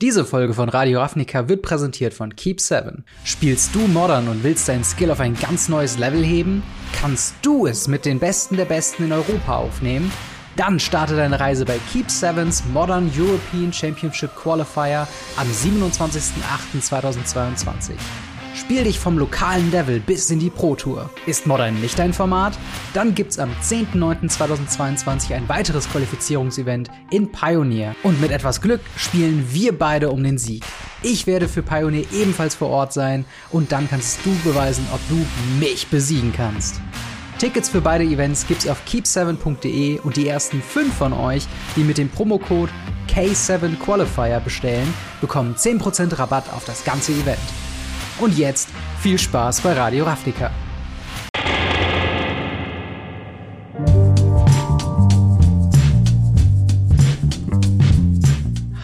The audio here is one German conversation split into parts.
Diese Folge von Radio Ravnica wird präsentiert von Keep7. Spielst du Modern und willst deinen Skill auf ein ganz neues Level heben? Kannst du es mit den Besten der Besten in Europa aufnehmen? Dann starte deine Reise bei Keep7s Modern European Championship Qualifier am 27.08.2022. Spiel dich vom lokalen Level bis in die Pro Tour. Ist Modern nicht dein Format? Dann gibt's am 10.09.2022 ein weiteres Qualifizierungsevent in Pioneer. Und mit etwas Glück spielen wir beide um den Sieg. Ich werde für Pioneer ebenfalls vor Ort sein und dann kannst du beweisen, ob du mich besiegen kannst. Tickets für beide Events gibt's auf keep7.de und die ersten fünf von euch, die mit dem Promocode K7 Qualifier bestellen, bekommen 10% Rabatt auf das ganze Event. Und jetzt viel Spaß bei Radio Ravnica.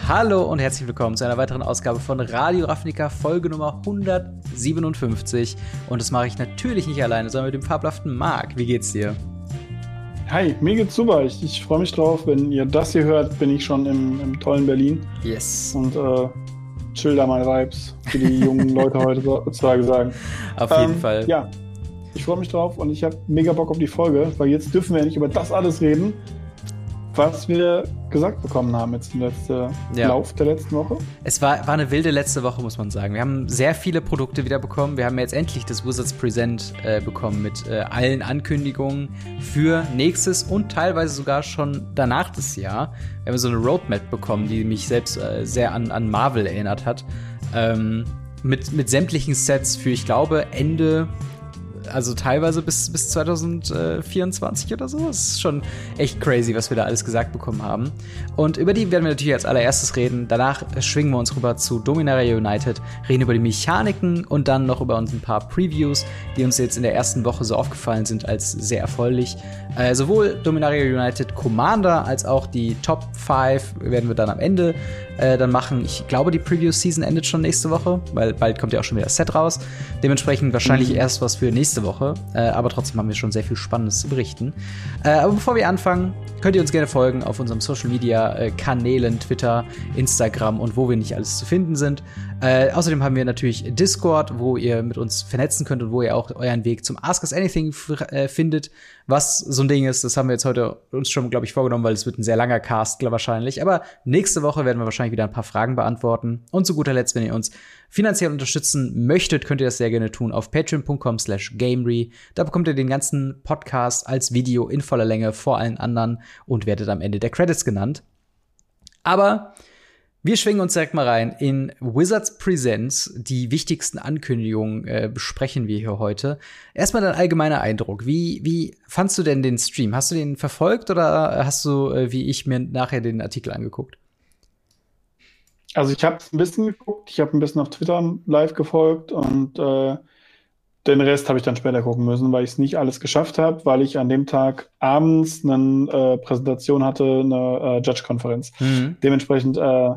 Hallo und herzlich willkommen zu einer weiteren Ausgabe von Radio Ravnica, Folge Nummer 157. Und das mache ich natürlich nicht alleine, sondern mit dem fabelhaften Marc. Wie geht's dir? Hi, mir geht's super. Ich, ich freue mich drauf. Wenn ihr das hier hört, bin ich schon im, im tollen Berlin. Yes. Und äh, chill da meine Vibes, wie die jungen Leute heutzutage sagen. Auf jeden ähm, Fall. Ja, ich freue mich drauf und ich habe mega Bock auf die Folge, weil jetzt dürfen wir ja nicht über das alles reden, was wir gesagt bekommen haben jetzt im letzten ja. Lauf der letzten Woche. Es war, war eine wilde letzte Woche, muss man sagen. Wir haben sehr viele Produkte wieder bekommen. Wir haben jetzt endlich das Wizards Present äh, bekommen mit äh, allen Ankündigungen für nächstes und teilweise sogar schon danach das Jahr. Wir haben so eine Roadmap bekommen, die mich selbst äh, sehr an, an Marvel erinnert hat. Ähm, mit, mit sämtlichen Sets für, ich glaube, Ende also teilweise bis, bis 2024 oder so. Das ist schon echt crazy, was wir da alles gesagt bekommen haben. Und über die werden wir natürlich als allererstes reden. Danach schwingen wir uns rüber zu Dominaria United, reden über die Mechaniken und dann noch über uns ein paar Previews, die uns jetzt in der ersten Woche so aufgefallen sind als sehr erfreulich. Äh, sowohl Dominaria United Commander als auch die Top 5 werden wir dann am Ende äh, dann machen. Ich glaube, die Preview-Season endet schon nächste Woche, weil bald kommt ja auch schon wieder das Set raus. Dementsprechend wahrscheinlich mhm. erst was für nächste Woche. Äh, aber trotzdem haben wir schon sehr viel Spannendes zu berichten. Äh, aber bevor wir anfangen, könnt ihr uns gerne folgen auf unserem Social Media äh, Kanälen, Twitter, Instagram und wo wir nicht alles zu finden sind. Äh, außerdem haben wir natürlich Discord, wo ihr mit uns vernetzen könnt und wo ihr auch euren Weg zum Ask Us Anything äh, findet. Was so ein Ding ist, das haben wir jetzt heute uns schon, glaube ich, vorgenommen, weil es wird ein sehr langer Cast wahrscheinlich. Aber nächste Woche werden wir wahrscheinlich wieder ein paar Fragen beantworten. Und zu guter Letzt, wenn ihr uns finanziell unterstützen möchtet, könnt ihr das sehr gerne tun auf patreon.com slash gamery. Da bekommt ihr den ganzen Podcast als Video in voller Länge vor allen anderen und werdet am Ende der Credits genannt. Aber wir schwingen uns direkt mal rein. In Wizards Presents, die wichtigsten Ankündigungen äh, besprechen wir hier heute. Erstmal dein allgemeiner Eindruck. Wie, wie fandst du denn den Stream? Hast du den verfolgt oder hast du, äh, wie ich, mir nachher den Artikel angeguckt? Also ich habe ein bisschen geguckt, ich habe ein bisschen auf Twitter live gefolgt und äh, den Rest habe ich dann später gucken müssen, weil ich es nicht alles geschafft habe, weil ich an dem Tag abends eine äh, Präsentation hatte, eine äh, Judge-Konferenz. Mhm. Dementsprechend äh,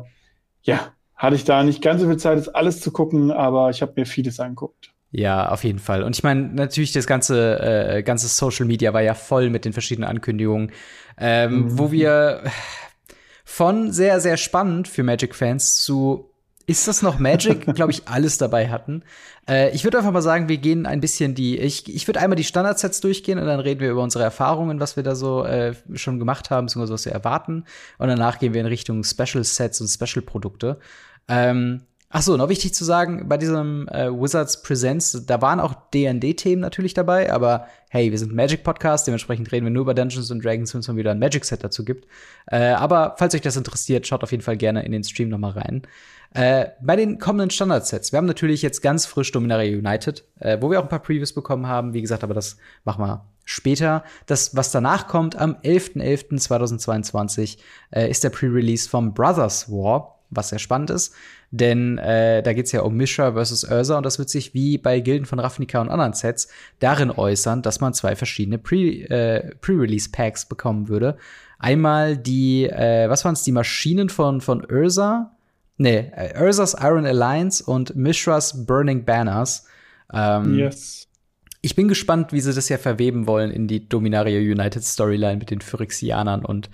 ja, hatte ich da nicht ganz so viel Zeit, das alles zu gucken, aber ich habe mir vieles angegucckt. Ja, auf jeden Fall. Und ich meine, natürlich, das ganze, äh, ganze Social Media war ja voll mit den verschiedenen Ankündigungen, ähm, mhm. wo wir von sehr, sehr spannend für Magic-Fans zu ist das noch Magic, glaube ich, alles dabei hatten. Äh, ich würde einfach mal sagen, wir gehen ein bisschen die, ich, ich würde einmal die Standardsets durchgehen und dann reden wir über unsere Erfahrungen, was wir da so äh, schon gemacht haben, beziehungsweise was wir erwarten. Und danach gehen wir in Richtung Special Sets und Special Produkte. Ähm, Ach so, noch wichtig zu sagen, bei diesem äh, Wizards Presents, da waren auch D&D-Themen natürlich dabei, aber hey, wir sind Magic-Podcast, dementsprechend reden wir nur über Dungeons and Dragons, wenn es mal wieder ein Magic-Set dazu gibt. Äh, aber falls euch das interessiert, schaut auf jeden Fall gerne in den Stream noch mal rein. Äh, bei den kommenden Standardsets, wir haben natürlich jetzt ganz frisch Dominaria United, äh, wo wir auch ein paar Previews bekommen haben. Wie gesagt, aber das machen wir später. Das, was danach kommt, am 11.11.2022, äh, ist der Pre-Release vom Brothers War, was sehr spannend ist. Denn äh, da geht's ja um Mishra versus Ursa und das wird sich wie bei Gilden von Ravnica und anderen Sets darin äußern, dass man zwei verschiedene Pre-Release-Packs äh, Pre bekommen würde. Einmal die, äh, was waren's, die Maschinen von, von Ursa, Nee, äh, Ursa's Iron Alliance und Mishra's Burning Banners. Ähm, yes. Ich bin gespannt, wie sie das ja verweben wollen in die Dominaria United Storyline mit den Phyrexianern und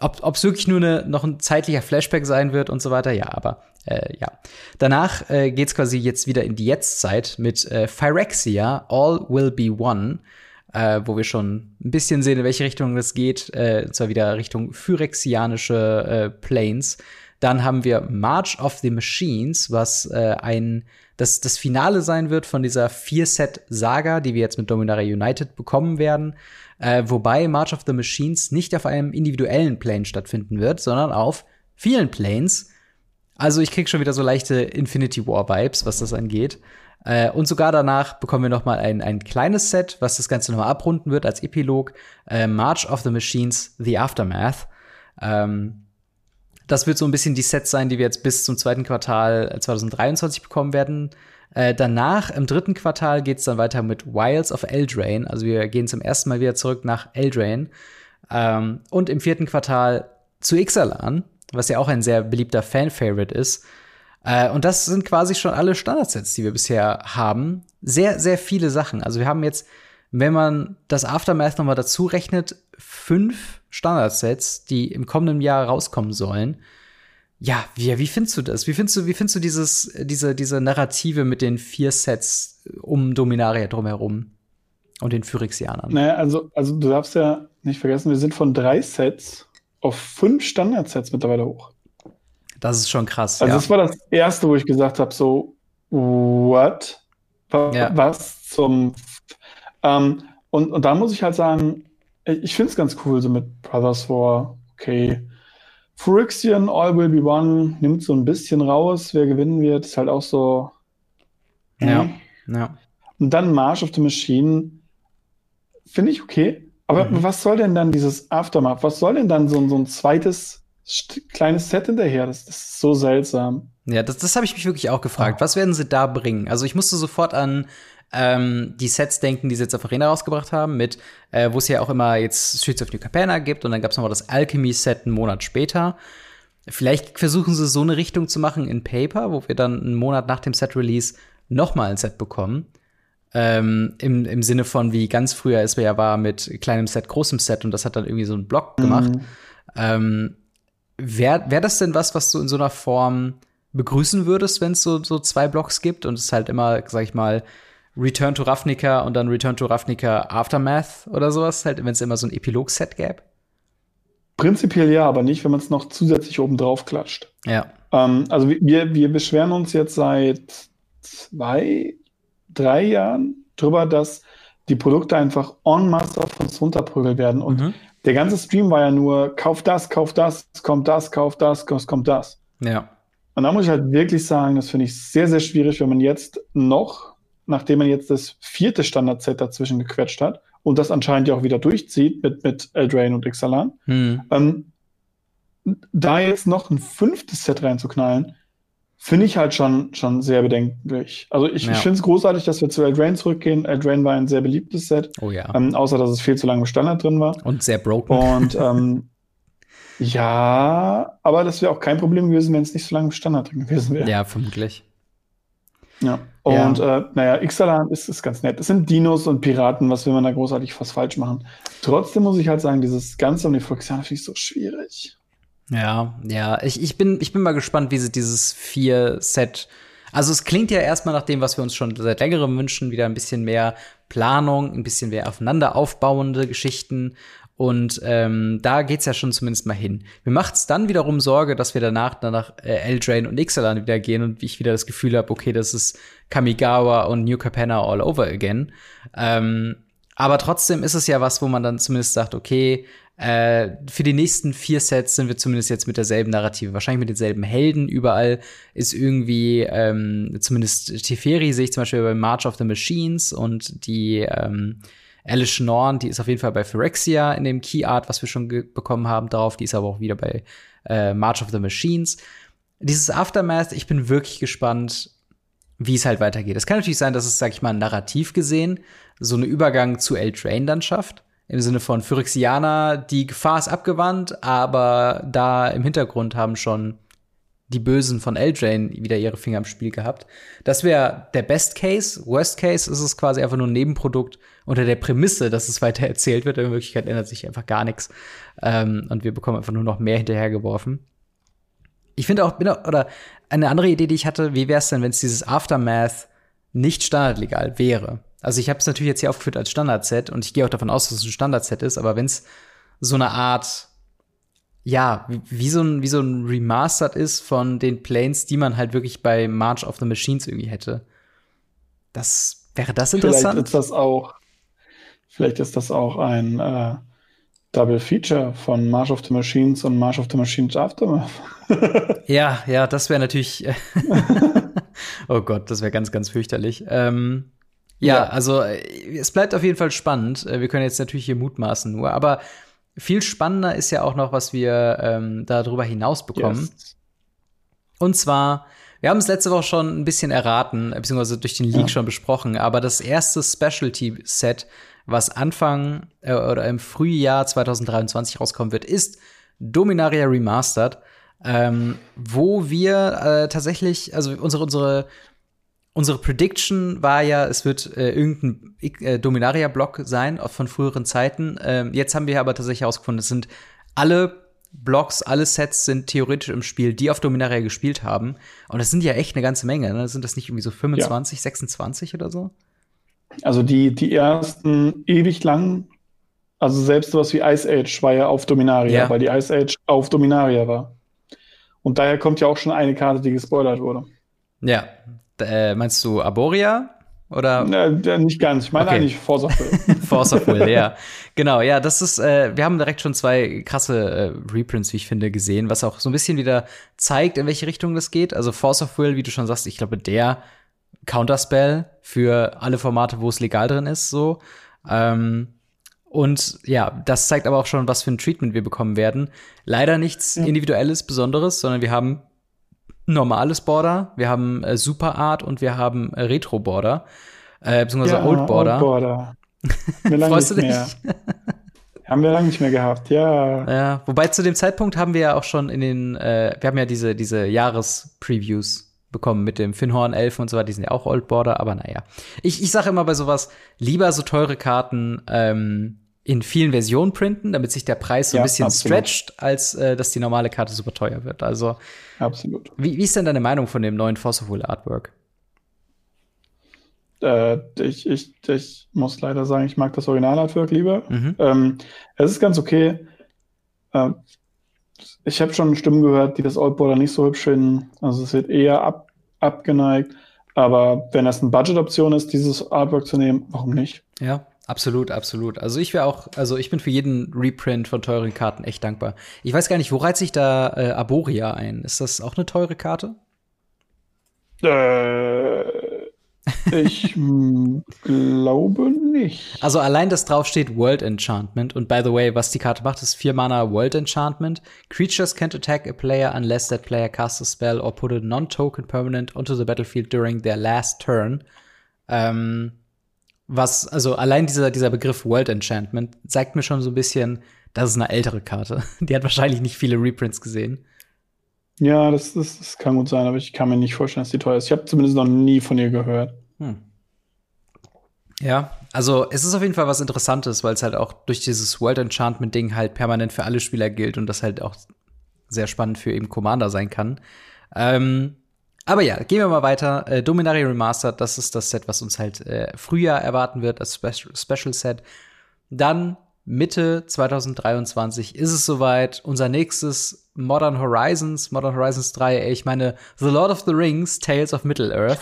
ob es wirklich nur eine, noch ein zeitlicher Flashback sein wird und so weiter, ja, aber äh, ja. Danach äh, geht es quasi jetzt wieder in die Jetztzeit mit äh, Phyrexia, All Will Be One, äh, wo wir schon ein bisschen sehen, in welche Richtung das geht. Äh, und zwar wieder Richtung phyrexianische äh, Planes. Dann haben wir March of the Machines, was äh, ein das, das Finale sein wird von dieser Vier-Set-Saga, die wir jetzt mit Dominaria United bekommen werden. Äh, wobei March of the Machines nicht auf einem individuellen Plane stattfinden wird, sondern auf vielen Planes. Also ich krieg schon wieder so leichte Infinity War Vibes, was das angeht. Äh, und sogar danach bekommen wir noch mal ein, ein kleines Set, was das Ganze noch mal abrunden wird als Epilog. Äh, March of the Machines, The Aftermath. Ähm, das wird so ein bisschen die Sets sein, die wir jetzt bis zum zweiten Quartal 2023 bekommen werden. Äh, danach, im dritten Quartal, geht es dann weiter mit Wilds of Eldraine. Also wir gehen zum ersten Mal wieder zurück nach Eldraine. Ähm, und im vierten Quartal zu Ixalan, was ja auch ein sehr beliebter Fan-Favorite ist. Äh, und das sind quasi schon alle Standardsets, die wir bisher haben. Sehr, sehr viele Sachen. Also wir haben jetzt, wenn man das Aftermath noch mal dazu rechnet, fünf Standardsets, die im kommenden Jahr rauskommen sollen. Ja, wie, wie findest du das? Wie findest du, wie findest du dieses, diese, diese Narrative mit den vier Sets um Dominaria drumherum und den Phyrexianern? Naja, also, also du darfst ja nicht vergessen, wir sind von drei Sets auf fünf Standardsets mittlerweile hoch. Das ist schon krass. Also, ja. das war das erste, wo ich gesagt habe: so, what? Was, ja. was zum. Ähm, und, und da muss ich halt sagen, ich finde es ganz cool, so mit Brothers War, okay. Phyrexian, All Will Be One, nimmt so ein bisschen raus, wer gewinnen wird, ist halt auch so. Ja, hm. ja. Und dann March of the Machine, finde ich okay. Aber mhm. was soll denn dann dieses Aftermath? Was soll denn dann so, so ein zweites kleines Set hinterher? Das, das ist so seltsam. Ja, das, das habe ich mich wirklich auch gefragt. Was werden sie da bringen? Also ich musste sofort an ähm, die Sets denken, die sie jetzt auf Arena rausgebracht haben, mit, äh, wo es ja auch immer jetzt Streets of New Capenna gibt und dann gab es nochmal das Alchemy-Set einen Monat später. Vielleicht versuchen sie so eine Richtung zu machen in Paper, wo wir dann einen Monat nach dem Set-Release nochmal ein Set bekommen. Ähm, im, Im Sinne von, wie ganz früher es ja war mit kleinem Set, großem Set und das hat dann irgendwie so einen Block gemacht. Mhm. Ähm, Wäre wär das denn was, was du in so einer Form begrüßen würdest, wenn es so, so zwei Blocks gibt und es halt immer, sag ich mal, Return to Ravnica und dann Return to Ravnica Aftermath oder sowas, halt, wenn es immer so ein Epilog-Set gäbe? Prinzipiell ja, aber nicht, wenn man es noch zusätzlich oben drauf klatscht. Ja. Ähm, also wir, wir beschweren uns jetzt seit zwei, drei Jahren drüber, dass die Produkte einfach en masse auf uns runterprügelt werden. Und mhm. der ganze Stream war ja nur, kauf das, kauf das, es kommt das, kauf das, es kommt das. Ja. Und da muss ich halt wirklich sagen, das finde ich sehr, sehr schwierig, wenn man jetzt noch nachdem man jetzt das vierte Standard-Set dazwischen gequetscht hat und das anscheinend ja auch wieder durchzieht mit, mit Eldraine und Ixalan, hm. ähm, da jetzt noch ein fünftes Set reinzuknallen, finde ich halt schon, schon sehr bedenklich. Also ich, ja. finde es großartig, dass wir zu Eldraine zurückgehen. Eldraine war ein sehr beliebtes Set. Oh ja. Ähm, außer, dass es viel zu lange im Standard drin war. Und sehr broken. Und ähm, ja, aber das wäre auch kein Problem gewesen, wenn es nicht so lange im Standard drin gewesen wäre. Ja, vermutlich. Ja. Und ja. äh, naja, Ixalan ist, ist ganz nett. Es sind Dinos und Piraten, was will man da großartig fast falsch machen? Trotzdem muss ich halt sagen, dieses Ganze um die Phyrexianer finde ich so schwierig. Ja, ja. Ich, ich, bin, ich bin mal gespannt, wie sie dieses Vier-Set. Also es klingt ja erstmal nach dem, was wir uns schon seit längerem wünschen, wieder ein bisschen mehr Planung, ein bisschen mehr aufeinander aufbauende Geschichten. Und ähm, da geht's ja schon zumindest mal hin. Mir macht's dann wiederum Sorge, dass wir danach danach äh, Eldraine und Ixalan wieder gehen und ich wieder das Gefühl habe, okay, das ist Kamigawa und New Capenna all over again. Ähm, aber trotzdem ist es ja was, wo man dann zumindest sagt, okay, äh, für die nächsten vier Sets sind wir zumindest jetzt mit derselben Narrative, wahrscheinlich mit denselben Helden. Überall ist irgendwie, ähm, zumindest Teferi sehe ich zum Beispiel bei March of the Machines und die ähm, Alice Norn, die ist auf jeden Fall bei Phyrexia in dem Key Art, was wir schon bekommen haben, drauf. Die ist aber auch wieder bei äh, March of the Machines. Dieses Aftermath, ich bin wirklich gespannt, wie es halt weitergeht. Es kann natürlich sein, dass es, sag ich mal, narrativ gesehen so einen Übergang zu Eldraine dann schafft. Im Sinne von Phyrexianer, die Gefahr ist abgewandt, aber da im Hintergrund haben schon die Bösen von Eldraine wieder ihre Finger im Spiel gehabt. Das wäre der Best Case. Worst Case ist es quasi einfach nur ein Nebenprodukt unter der Prämisse, dass es weiter erzählt wird. In Wirklichkeit ändert sich einfach gar nichts. Ähm, und wir bekommen einfach nur noch mehr hinterhergeworfen. Ich finde auch, oder eine andere Idee, die ich hatte, wie wäre es denn, wenn es dieses Aftermath nicht standardlegal wäre? Also ich habe es natürlich jetzt hier aufgeführt als Standard-Set und ich gehe auch davon aus, dass es ein Standard-Set ist, aber wenn es so eine Art ja, wie so ein, wie so ein Remastered ist von den Planes, die man halt wirklich bei March of the Machines irgendwie hätte. Das wäre das interessant. Vielleicht ist das auch, vielleicht ist das auch ein äh, Double Feature von March of the Machines und March of the Machines Aftermath. ja, ja, das wäre natürlich. oh Gott, das wäre ganz, ganz fürchterlich. Ähm, ja, ja, also äh, es bleibt auf jeden Fall spannend. Äh, wir können jetzt natürlich hier mutmaßen nur, aber viel spannender ist ja auch noch, was wir ähm, darüber hinaus bekommen. Yes. Und zwar, wir haben es letzte Woche schon ein bisschen erraten, beziehungsweise durch den Leak ja. schon besprochen, aber das erste Specialty-Set, was Anfang äh, oder im Frühjahr 2023 rauskommen wird, ist Dominaria Remastered, ähm, wo wir äh, tatsächlich, also unsere, unsere Unsere Prediction war ja, es wird äh, irgendein äh, Dominaria-Block sein von früheren Zeiten. Ähm, jetzt haben wir aber tatsächlich herausgefunden, es sind alle Blocks, alle Sets sind theoretisch im Spiel, die auf Dominaria gespielt haben. Und das sind ja echt eine ganze Menge. Ne? Sind das nicht irgendwie so 25, ja. 26 oder so? Also die, die ersten ewig lang, also selbst sowas wie Ice Age war ja auf Dominaria, ja. weil die Ice Age auf Dominaria war. Und daher kommt ja auch schon eine Karte, die gespoilert wurde. Ja, äh, meinst du Arboria? Oder? Ja, nicht ganz. Ich meine okay. eigentlich Force of Will. Force of Will, ja. Genau, ja, das ist, äh, wir haben direkt schon zwei krasse äh, Reprints, wie ich finde, gesehen, was auch so ein bisschen wieder zeigt, in welche Richtung das geht. Also Force of Will, wie du schon sagst, ich glaube, der Counterspell für alle Formate, wo es legal drin ist, so. Ähm, und ja, das zeigt aber auch schon, was für ein Treatment wir bekommen werden. Leider nichts ja. Individuelles, Besonderes, sondern wir haben normales Border, wir haben äh, Super Art und wir haben äh, Retro Border, äh, beziehungsweise ja, Old Border. Old Border. Freust du dich? Haben wir lange nicht mehr gehabt, ja. Ja, wobei zu dem Zeitpunkt haben wir ja auch schon in den, äh, wir haben ja diese, diese Jahrespreviews bekommen mit dem Finhorn Elfen und so weiter, die sind ja auch Old Border, aber naja. Ich, ich sage immer bei sowas, lieber so teure Karten ähm, in vielen Versionen printen, damit sich der Preis so ein bisschen absolut. stretcht, als äh, dass die normale Karte super teuer wird. Also absolut. Wie, wie ist denn deine Meinung von dem neuen Fossil Artwork? Äh, ich, ich, ich muss leider sagen, ich mag das Original-Artwork lieber. Mhm. Ähm, es ist ganz okay. Äh, ich habe schon Stimmen gehört, die das Oldboarder nicht so hübsch finden. Also es wird eher ab, abgeneigt. Aber wenn das eine Budget-Option ist, dieses Artwork zu nehmen, warum nicht? Ja, Absolut, absolut. Also ich wäre auch, also ich bin für jeden Reprint von teuren Karten echt dankbar. Ich weiß gar nicht, wo reizt sich da äh, Arboria ein? Ist das auch eine teure Karte? Äh, ich glaube nicht. Also allein, dass draufsteht World Enchantment und by the way, was die Karte macht, ist 4 Mana World Enchantment. Creatures can't attack a player unless that player casts a spell or put a non-token permanent onto the battlefield during their last turn. Ähm, was, also allein dieser, dieser Begriff World Enchantment zeigt mir schon so ein bisschen, das ist eine ältere Karte. Die hat wahrscheinlich nicht viele Reprints gesehen. Ja, das, das, das kann gut sein, aber ich kann mir nicht vorstellen, dass die teuer ist. Ich habe zumindest noch nie von ihr gehört. Hm. Ja, also es ist auf jeden Fall was Interessantes, weil es halt auch durch dieses World Enchantment-Ding halt permanent für alle Spieler gilt und das halt auch sehr spannend für eben Commander sein kann. Ähm, aber ja, gehen wir mal weiter. Äh, Dominaria Remastered, das ist das Set, was uns halt äh, Frühjahr erwarten wird, als Spe Special Set. Dann Mitte 2023 ist es soweit. Unser nächstes Modern Horizons, Modern Horizons 3, ich meine, The Lord of the Rings, Tales of Middle-earth,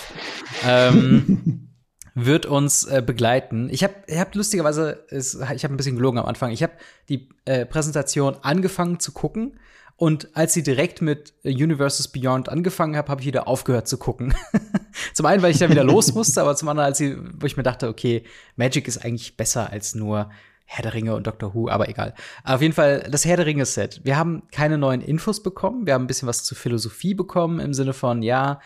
ähm, wird uns äh, begleiten. Ich habe ich hab lustigerweise, ich habe ein bisschen gelogen am Anfang, ich habe die äh, Präsentation angefangen zu gucken und als sie direkt mit Universes Beyond angefangen habe, habe ich wieder aufgehört zu gucken. zum einen, weil ich da wieder los musste, aber zum anderen, als sie, wo ich mir dachte, okay, Magic ist eigentlich besser als nur Herr der Ringe und Doctor Who, aber egal. Auf jeden Fall das Herr der Ringe Set. Wir haben keine neuen Infos bekommen. Wir haben ein bisschen was zur Philosophie bekommen im Sinne von, ja,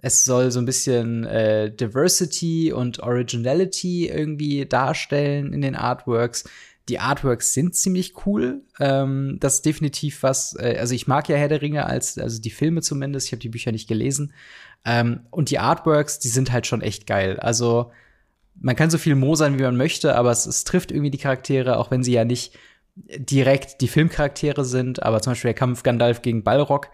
es soll so ein bisschen äh, Diversity und Originality irgendwie darstellen in den Artworks. die Artworks sind ziemlich cool. Ähm, das ist definitiv was, äh, also ich mag ja Herr der Ringe als, also die Filme zumindest, ich habe die Bücher nicht gelesen. Ähm, und die Artworks, die sind halt schon echt geil. Also man kann so viel mosern, wie man möchte, aber es, es trifft irgendwie die Charaktere, auch wenn sie ja nicht direkt die Filmcharaktere sind, aber zum Beispiel der Kampf Gandalf gegen Balrog,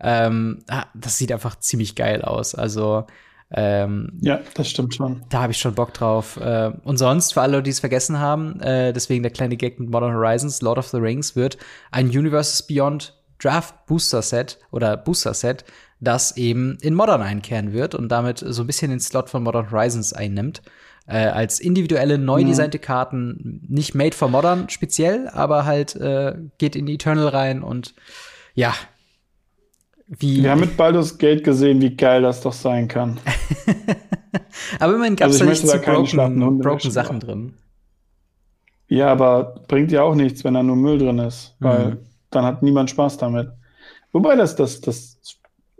ähm, ah, das sieht einfach ziemlich geil aus. Also ähm, ja, das stimmt schon. Da habe ich schon Bock drauf. Äh, und sonst, für alle, die es vergessen haben, äh, deswegen der kleine Gag mit Modern Horizons, Lord of the Rings wird ein Universes Beyond Draft Booster Set oder Booster Set, das eben in Modern einkehren wird und damit so ein bisschen den Slot von Modern Horizons einnimmt. Äh, als individuelle, neu designte Karten, nicht made for Modern speziell, aber halt äh, geht in Eternal rein und ja, wie Wir haben mit Baldur's Gate gesehen, wie geil das doch sein kann. aber immerhin gab es also nicht so broken, broken Sachen drin. Ja, aber bringt ja auch nichts, wenn da nur Müll drin ist, weil mhm. dann hat niemand Spaß damit. Wobei das, das, das,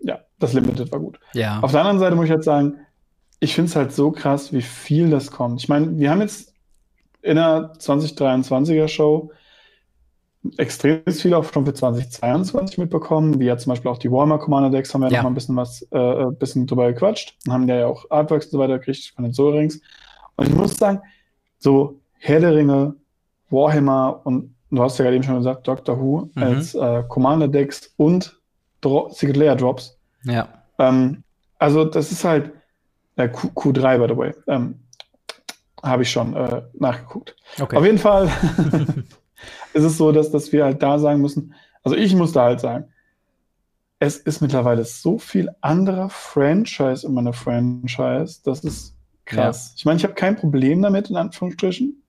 ja, das Limited war gut. Ja. Auf der anderen Seite muss ich jetzt sagen, ich finde es halt so krass, wie viel das kommt. Ich meine, wir haben jetzt in der 2023er Show extrem viel auch schon für 2022 mitbekommen, wie ja zum Beispiel auch die Warhammer Commander Decks haben wir ja. noch mal ein bisschen was, äh, ein bisschen drüber gequatscht und haben ja auch Artworks und so weiter gekriegt von den Soul Rings. Und ich muss sagen, so Herr der Ringe, Warhammer und du hast ja gerade eben schon gesagt, Doctor Who mhm. als äh, Commander Decks und Dro Secret Layer Drops. Ja. Ähm, also das ist halt äh, Q 3 by the way. Ähm, habe ich schon äh, nachgeguckt. Okay. Auf jeden Fall ist es so, dass, dass wir halt da sagen müssen, also ich muss da halt sagen, es ist mittlerweile so viel anderer Franchise in meiner Franchise, das ist krass. Ja. Ich meine, ich habe kein Problem damit, in Anführungsstrichen.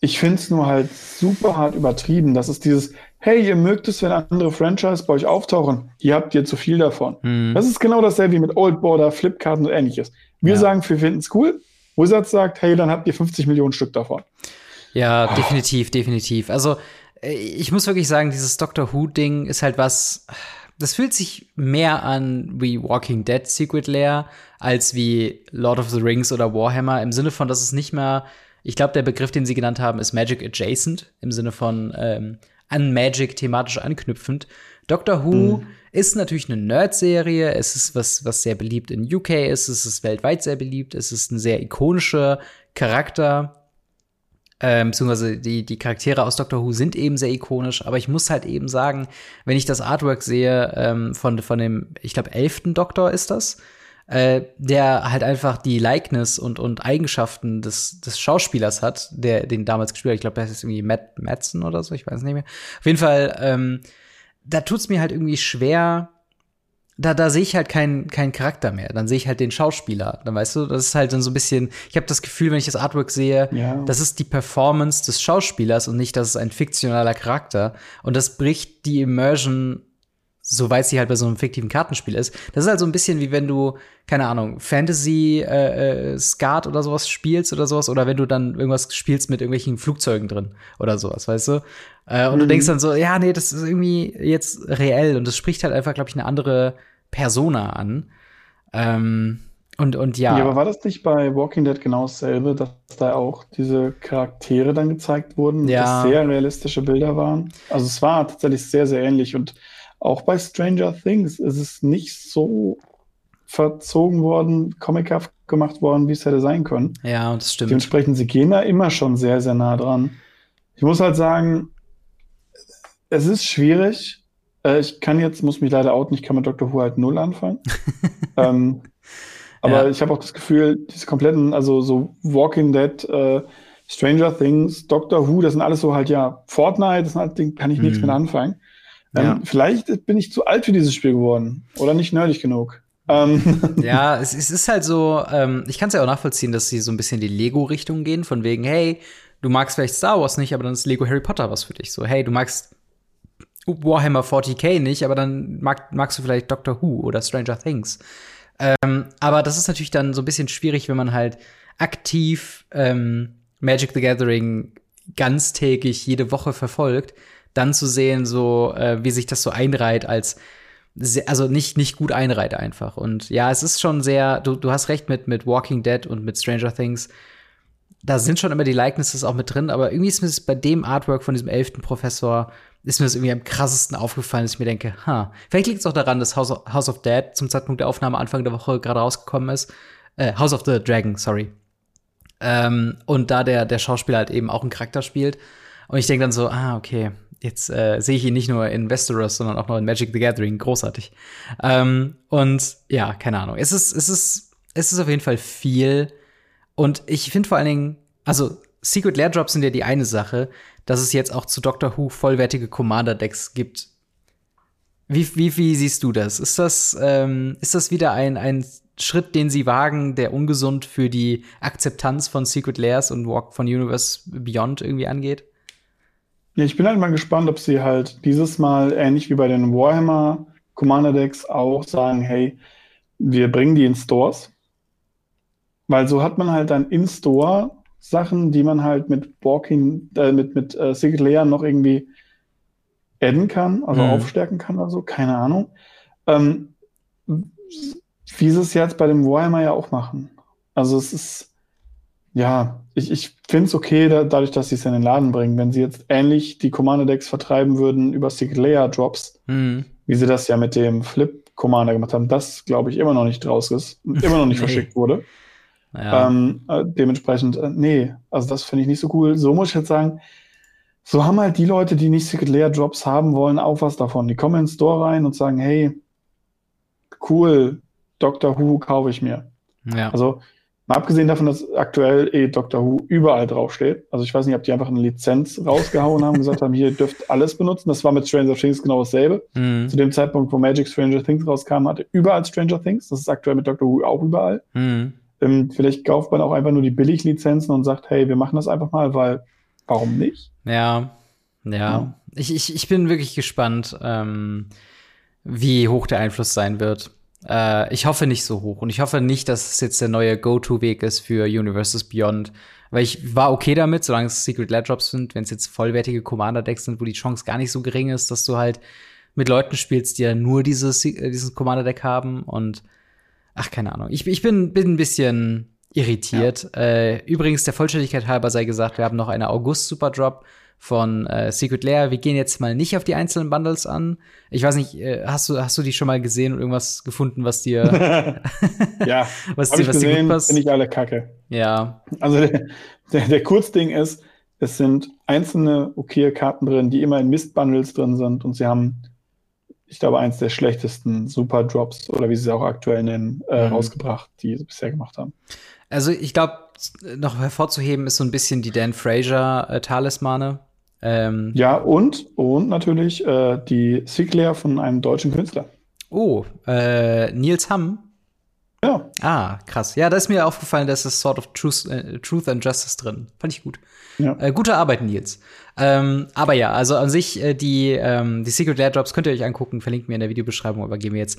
Ich finde es nur halt super hart übertrieben. Das ist dieses, hey, ihr mögt es, wenn andere Franchise bei euch auftauchen, hier habt ihr zu viel davon. Mhm. Das ist genau dasselbe wie mit Old Border, Flipkarten und ähnliches. Wir ja. sagen, wir finden es cool. Wizards sagt, hey, dann habt ihr 50 Millionen Stück davon. Ja, oh. definitiv, definitiv. Also, äh, ich muss wirklich sagen, dieses Doctor Who-Ding ist halt was, das fühlt sich mehr an wie Walking Dead Secret Lair als wie Lord of the Rings oder Warhammer im Sinne von, dass es nicht mehr, ich glaube, der Begriff, den sie genannt haben, ist Magic Adjacent im Sinne von ähm, an Magic thematisch anknüpfend. Doctor Who mhm. ist natürlich eine Nerd-Serie. Es ist was, was sehr beliebt in UK ist. Es ist weltweit sehr beliebt. Es ist ein sehr ikonischer Charakter ähm, beziehungsweise die, die Charaktere aus Doctor Who sind eben sehr ikonisch, aber ich muss halt eben sagen, wenn ich das Artwork sehe ähm, von, von dem, ich glaube, elften Doktor ist das, äh, der halt einfach die Likeness und, und Eigenschaften des, des Schauspielers hat, der den damals gespielt hat. Ich glaube, das ist irgendwie Matt Madsen oder so, ich weiß nicht mehr. Auf jeden Fall, ähm, da tut's mir halt irgendwie schwer, da, da sehe ich halt keinen keinen Charakter mehr. Dann sehe ich halt den Schauspieler. Dann weißt du, das ist halt dann so ein bisschen, ich habe das Gefühl, wenn ich das Artwork sehe, ja. das ist die Performance des Schauspielers und nicht, dass es ein fiktionaler Charakter. Und das bricht die Immersion, soweit sie halt bei so einem fiktiven Kartenspiel ist. Das ist halt so ein bisschen wie wenn du, keine Ahnung, Fantasy äh, äh, Skat oder sowas spielst oder sowas, oder wenn du dann irgendwas spielst mit irgendwelchen Flugzeugen drin oder sowas, weißt du? Äh, und mhm. du denkst dann so, ja, nee, das ist irgendwie jetzt reell und das spricht halt einfach, glaube ich, eine andere Persona an. Ähm, und, und ja. Ja, aber war das nicht bei Walking Dead genau dasselbe, dass da auch diese Charaktere dann gezeigt wurden, ja. dass sehr realistische Bilder waren? Also es war tatsächlich sehr, sehr ähnlich. Und auch bei Stranger Things ist es nicht so verzogen worden, comichaft gemacht worden, wie es hätte sein können. Ja, das stimmt. Dementsprechend, sie gehen da immer schon sehr, sehr nah dran. Ich muss halt sagen, es ist schwierig. Äh, ich kann jetzt, muss mich leider outen, ich kann mit Dr. Who halt null anfangen. ähm, aber ja. ich habe auch das Gefühl, diese kompletten, also so Walking Dead, äh, Stranger Things, Doctor Who, das sind alles so halt ja Fortnite, das sind halt, kann ich nichts mhm. mit anfangen. Ähm, ja. Vielleicht bin ich zu alt für dieses Spiel geworden oder nicht nerdig genug. Ähm. Ja, es, es, ist halt so, ähm, ich kann es ja auch nachvollziehen, dass sie so ein bisschen die Lego-Richtung gehen, von wegen, hey, du magst vielleicht Star Wars nicht, aber dann ist Lego Harry Potter was für dich. So, hey, du magst Warhammer 40k nicht, aber dann mag, magst du vielleicht Doctor Who oder Stranger Things. Ähm, aber das ist natürlich dann so ein bisschen schwierig, wenn man halt aktiv ähm, Magic the Gathering ganztägig jede Woche verfolgt, dann zu sehen, so äh, wie sich das so einreiht als also nicht nicht gut einreiht einfach und ja es ist schon sehr du, du hast recht mit mit Walking Dead und mit Stranger Things da sind schon immer die Likenesses auch mit drin, aber irgendwie ist mir das bei dem Artwork von diesem elften Professor, ist mir das irgendwie am krassesten aufgefallen, dass ich mir denke, ha, vielleicht liegt es auch daran, dass House of, House of Dead zum Zeitpunkt der Aufnahme Anfang der Woche gerade rausgekommen ist. Äh, House of the Dragon, sorry. Ähm, und da der, der Schauspieler halt eben auch einen Charakter spielt. Und ich denke dann so, ah, okay, jetzt äh, sehe ich ihn nicht nur in Westeros, sondern auch noch in Magic the Gathering. Großartig. Ähm, und ja, keine Ahnung. Es ist, es ist, es ist auf jeden Fall viel. Und ich finde vor allen Dingen, also Secret Lair Drops sind ja die eine Sache, dass es jetzt auch zu Doctor Who vollwertige Commander-Decks gibt. Wie, wie, wie siehst du das? Ist das, ähm, ist das wieder ein, ein Schritt, den sie wagen, der ungesund für die Akzeptanz von Secret Lairs und Walk von Universe Beyond irgendwie angeht? Ja, ich bin halt mal gespannt, ob sie halt dieses Mal ähnlich wie bei den Warhammer Commander Decks auch sagen, hey, wir bringen die in Stores. Weil so hat man halt dann in Store Sachen, die man halt mit Walking, äh, mit, mit äh, Secret Layer noch irgendwie adden kann, also mhm. aufstärken kann oder so, keine Ahnung. Ähm, wie sie es jetzt bei dem Warhammer ja auch machen. Also es ist, ja, ich, ich finde es okay, da, dadurch, dass sie es in den Laden bringen. Wenn sie jetzt ähnlich die Commander-Decks vertreiben würden über Secret Layer Drops, mhm. wie sie das ja mit dem Flip Commander gemacht haben, das glaube ich immer noch nicht raus ist, immer noch nicht nee. verschickt wurde. Ja. Ähm, äh, dementsprechend, äh, nee, also das finde ich nicht so cool. So muss ich jetzt sagen, so haben halt die Leute, die nicht Secret Layer Drops haben wollen, auch was davon. Die kommen in den Store rein und sagen, hey, cool, Doctor Who kaufe ich mir. Ja. Also, mal abgesehen davon, dass aktuell eh Doctor Who überall draufsteht. Also, ich weiß nicht, ob die einfach eine Lizenz rausgehauen haben und gesagt haben, hier dürft alles benutzen. Das war mit Stranger Things genau dasselbe. Mhm. Zu dem Zeitpunkt, wo Magic Stranger Things rauskam, hatte überall Stranger Things. Das ist aktuell mit Doctor Who auch überall. Mhm. Ähm, vielleicht kauft man auch einfach nur die Billiglizenzen und sagt, hey, wir machen das einfach mal, weil warum nicht? Ja, ja. ja. Ich, ich, ich bin wirklich gespannt, ähm, wie hoch der Einfluss sein wird. Äh, ich hoffe nicht so hoch und ich hoffe nicht, dass es jetzt der neue Go-To-Weg ist für Universes Beyond. Weil ich war okay damit, solange es Secret Lair Drops sind, wenn es jetzt vollwertige Commander-Decks sind, wo die Chance gar nicht so gering ist, dass du halt mit Leuten spielst, die ja nur dieses, äh, dieses Commander-Deck haben und ach, keine Ahnung. Ich, ich bin, bin ein bisschen irritiert. Ja. Äh, übrigens, der Vollständigkeit halber sei gesagt, wir haben noch eine August-Superdrop von äh, Secret Lair. Wir gehen jetzt mal nicht auf die einzelnen Bundles an. Ich weiß nicht, äh, hast du hast du die schon mal gesehen und irgendwas gefunden, was dir ja, was dir was gesehen, dir gut passt? Finde ich alle Kacke. Ja. Also der, der, der Kurzding ist, es sind einzelne okay Karten drin, die immer in Mist-Bundles drin sind und sie haben ich glaube, eins der schlechtesten Super Drops oder wie sie es auch aktuell nennen, äh, mhm. rausgebracht, die sie bisher gemacht haben. Also ich glaube, noch hervorzuheben ist so ein bisschen die Dan Fraser äh, Talismane. Ähm, ja, und, und natürlich äh, die Sigler von einem deutschen Künstler. Oh, äh, Nils Hamm. Ja. Ah, krass. Ja, da ist mir aufgefallen, dass es Sort of Truth, äh, Truth and Justice drin. Fand ich gut. Ja. Äh, gute Arbeit, Nils. Ähm, aber ja, also an sich, äh, die, ähm, die Secret Lair Drops könnt ihr euch angucken, verlinkt mir in der Videobeschreibung, aber gehen wir jetzt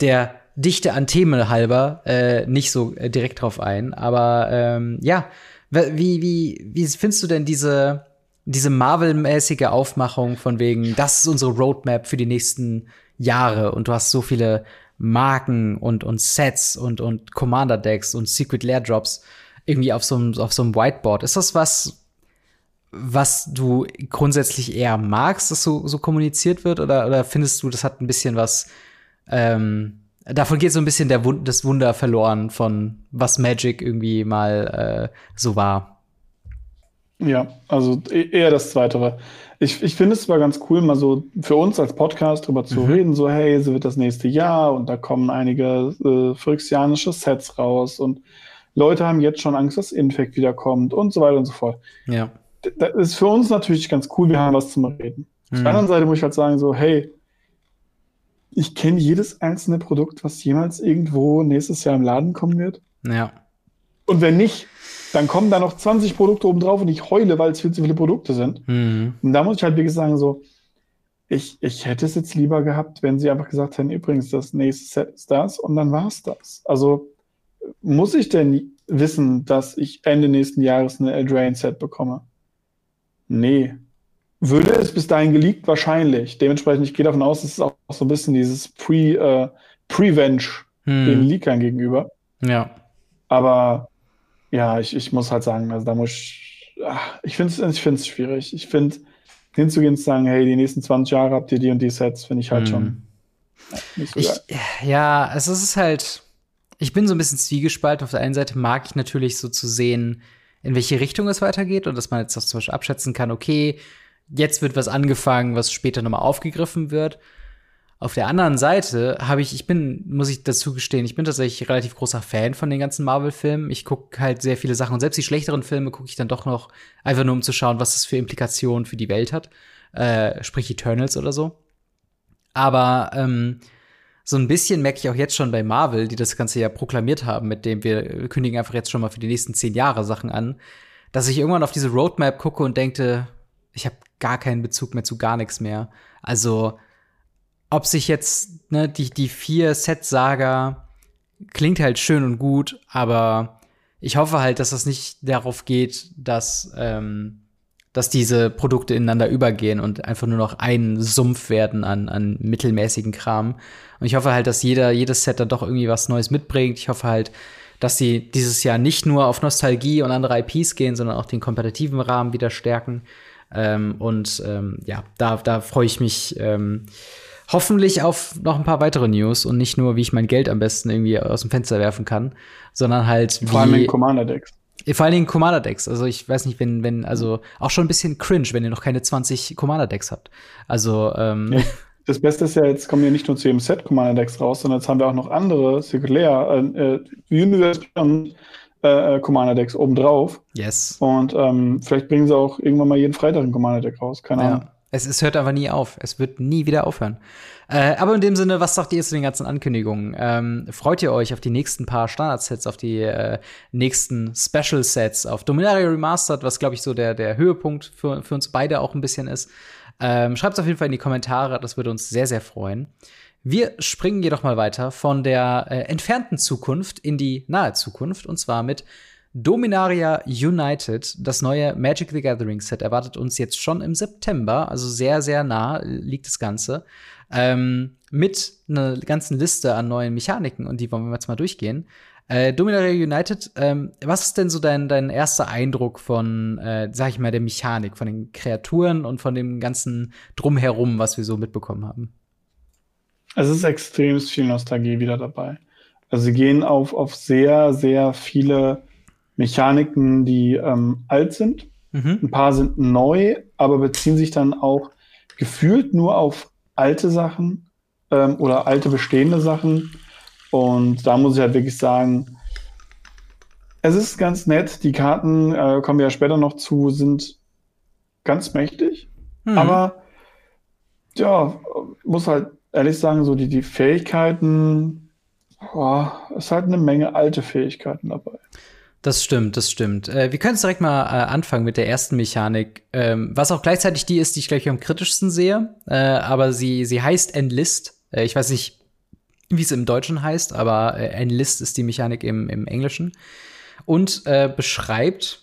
der Dichte an Themen halber äh, nicht so äh, direkt drauf ein. Aber ähm, ja, wie, wie, wie findest du denn diese, diese Marvel-mäßige Aufmachung von wegen, das ist unsere Roadmap für die nächsten Jahre und du hast so viele Marken und, und Sets und, und Commander-Decks und Secret Lair Drops irgendwie auf so einem, auf so einem Whiteboard. Ist das was, was du grundsätzlich eher magst, dass so, so kommuniziert wird? Oder, oder findest du, das hat ein bisschen was, ähm, davon geht so ein bisschen der Wund das Wunder verloren von was Magic irgendwie mal äh, so war? Ja, also e-, eher das Zweitere. Ich, ich finde es zwar ganz cool, mal so für uns als Podcast drüber zu mhm. reden, so hey, so wird das nächste Jahr und da kommen einige äh, phyrexianische Sets raus und Leute haben jetzt schon Angst, dass Infekt wiederkommt und so weiter und so fort. Ja das ist für uns natürlich ganz cool, wir haben was zum Reden. Mhm. Auf der mhm. anderen Seite muss ich halt sagen, so, hey, ich kenne jedes einzelne Produkt, was jemals irgendwo nächstes Jahr im Laden kommen wird. Ja. Und wenn nicht, dann kommen da noch 20 Produkte oben drauf und ich heule, weil es viel zu viele Produkte sind. Mhm. Und da muss ich halt wirklich sagen, so, ich, ich hätte es jetzt lieber gehabt, wenn sie einfach gesagt hätten, übrigens, das nächste Set ist das und dann war es das. Also muss ich denn wissen, dass ich Ende nächsten Jahres eine Eldraine-Set bekomme? Nee. Würde es bis dahin geleakt? Wahrscheinlich. Dementsprechend, ich gehe davon aus, es ist auch so ein bisschen dieses Pre, äh, Prevenge hm. den Leakern gegenüber. Ja. Aber ja, ich, ich muss halt sagen, also da muss ich, ach, ich finde es ich find's schwierig. Ich finde, hinzugehen zu sagen, hey, die nächsten 20 Jahre habt ihr die und die Sets, finde ich halt Mhm. schon nicht so Ich, ja, also es ist halt, ich bin so ein bisschen zwiegespalten. Auf der einen Seite mag ich natürlich so zu sehen, in welche Richtung es weitergeht und dass man jetzt auch zum Beispiel abschätzen kann, okay, jetzt wird was angefangen, was später nochmal aufgegriffen wird. Auf der anderen Seite habe ich, ich bin, muss ich dazu gestehen, ich bin tatsächlich relativ großer Fan von den ganzen Marvel-Filmen. Ich gucke halt sehr viele Sachen und selbst die schlechteren Filme gucke ich dann doch noch einfach nur, um zu schauen, was das für Implikationen für die Welt hat. Äh, sprich Eternals oder so. Aber ähm, so ein bisschen merke ich auch jetzt schon bei Marvel, die das Ganze ja proklamiert haben, mit dem wir kündigen einfach jetzt schon mal für die nächsten zehn Jahre Sachen an, dass ich irgendwann auf diese Roadmap gucke und denke, ich habe gar keinen Bezug mehr zu gar nichts mehr. Also, ob sich jetzt ne, die, die vier Set-Saga klingt halt schön und gut, aber ich hoffe halt, dass das nicht darauf geht, dass, ähm, dass diese Produkte ineinander übergehen und einfach nur noch ein Sumpf werden an, an mittelmäßigen Kram. Und ich hoffe halt, dass jeder, jedes Set dann doch irgendwie was Neues mitbringt. Ich hoffe halt, dass sie dieses Jahr nicht nur auf Nostalgie und andere IPs gehen, sondern auch den kompetitiven Rahmen wieder stärken. Ähm, und ähm, ja, da, da freue ich mich ähm, hoffentlich auf noch ein paar weitere News und nicht nur, wie ich mein Geld am besten irgendwie aus dem Fenster werfen kann, sondern halt wie Vor allem in Commander-Decks. vor allen Dingen Commander-Decks. Also ich weiß nicht, wenn, wenn, also auch schon ein bisschen cringe, wenn ihr noch keine 20 Commander-Decks habt. Also, ähm, Ja. Das Beste ist ja, jetzt kommen ja nicht nur zu jedem Set Commander-Decks raus, sondern jetzt haben wir auch noch andere Layer, äh, äh, Universe äh, äh, Commander-Decks obendrauf. yes. Und ähm, vielleicht bringen sie auch irgendwann mal jeden Freitag ein Commander-Deck raus. Keine Ahnung. Ja. Es, es hört einfach nie auf. Es wird nie wieder aufhören. Äh, aber in dem Sinne, was sagt ihr zu den ganzen Ankündigungen? Ähm, freut ihr euch auf die nächsten paar Standard-Sets, auf die äh, nächsten Special-Sets, auf Dominaria Remastered, was, glaube ich, so der, der Höhepunkt für, für uns beide auch ein bisschen ist? Ähm, Schreibt es auf jeden Fall in die Kommentare, das würde uns sehr, sehr freuen. Wir springen jedoch mal weiter von der äh, entfernten Zukunft in die nahe Zukunft und zwar mit Dominaria United, das neue Magic the Gathering Set, erwartet uns jetzt schon im September, also sehr, sehr nah liegt das Ganze. Ähm, mit einer ganzen Liste an neuen Mechaniken und die wollen wir jetzt mal durchgehen. Äh, Dominaria United, ähm, was ist denn so dein, dein erster Eindruck von, äh, sag ich mal, der Mechanik, von den Kreaturen und von dem ganzen Drumherum, was wir so mitbekommen haben? Es ist extrem viel Nostalgie wieder dabei. Also sie gehen auf, auf sehr, sehr viele Mechaniken, die ähm, alt sind. Mhm. Ein paar sind neu, aber beziehen sich dann auch gefühlt nur auf alte Sachen ähm, oder alte bestehende Sachen. Und da muss ich halt wirklich sagen, es ist ganz nett. Die Karten, äh, kommen wir ja später noch zu, sind ganz mächtig. Mhm. Aber ja, muss halt ehrlich sagen, so die, die Fähigkeiten, boah, ist halt eine Menge alte Fähigkeiten dabei. Das stimmt, das stimmt. Äh, wir können jetzt direkt mal äh, anfangen mit der ersten Mechanik, ähm, was auch gleichzeitig die ist, die ich gleich am kritischsten sehe. Äh, aber sie, sie heißt Enlist. Äh, ich weiß nicht, wie es im Deutschen heißt, aber äh, Enlist ist die Mechanik im, im Englischen. Und äh, beschreibt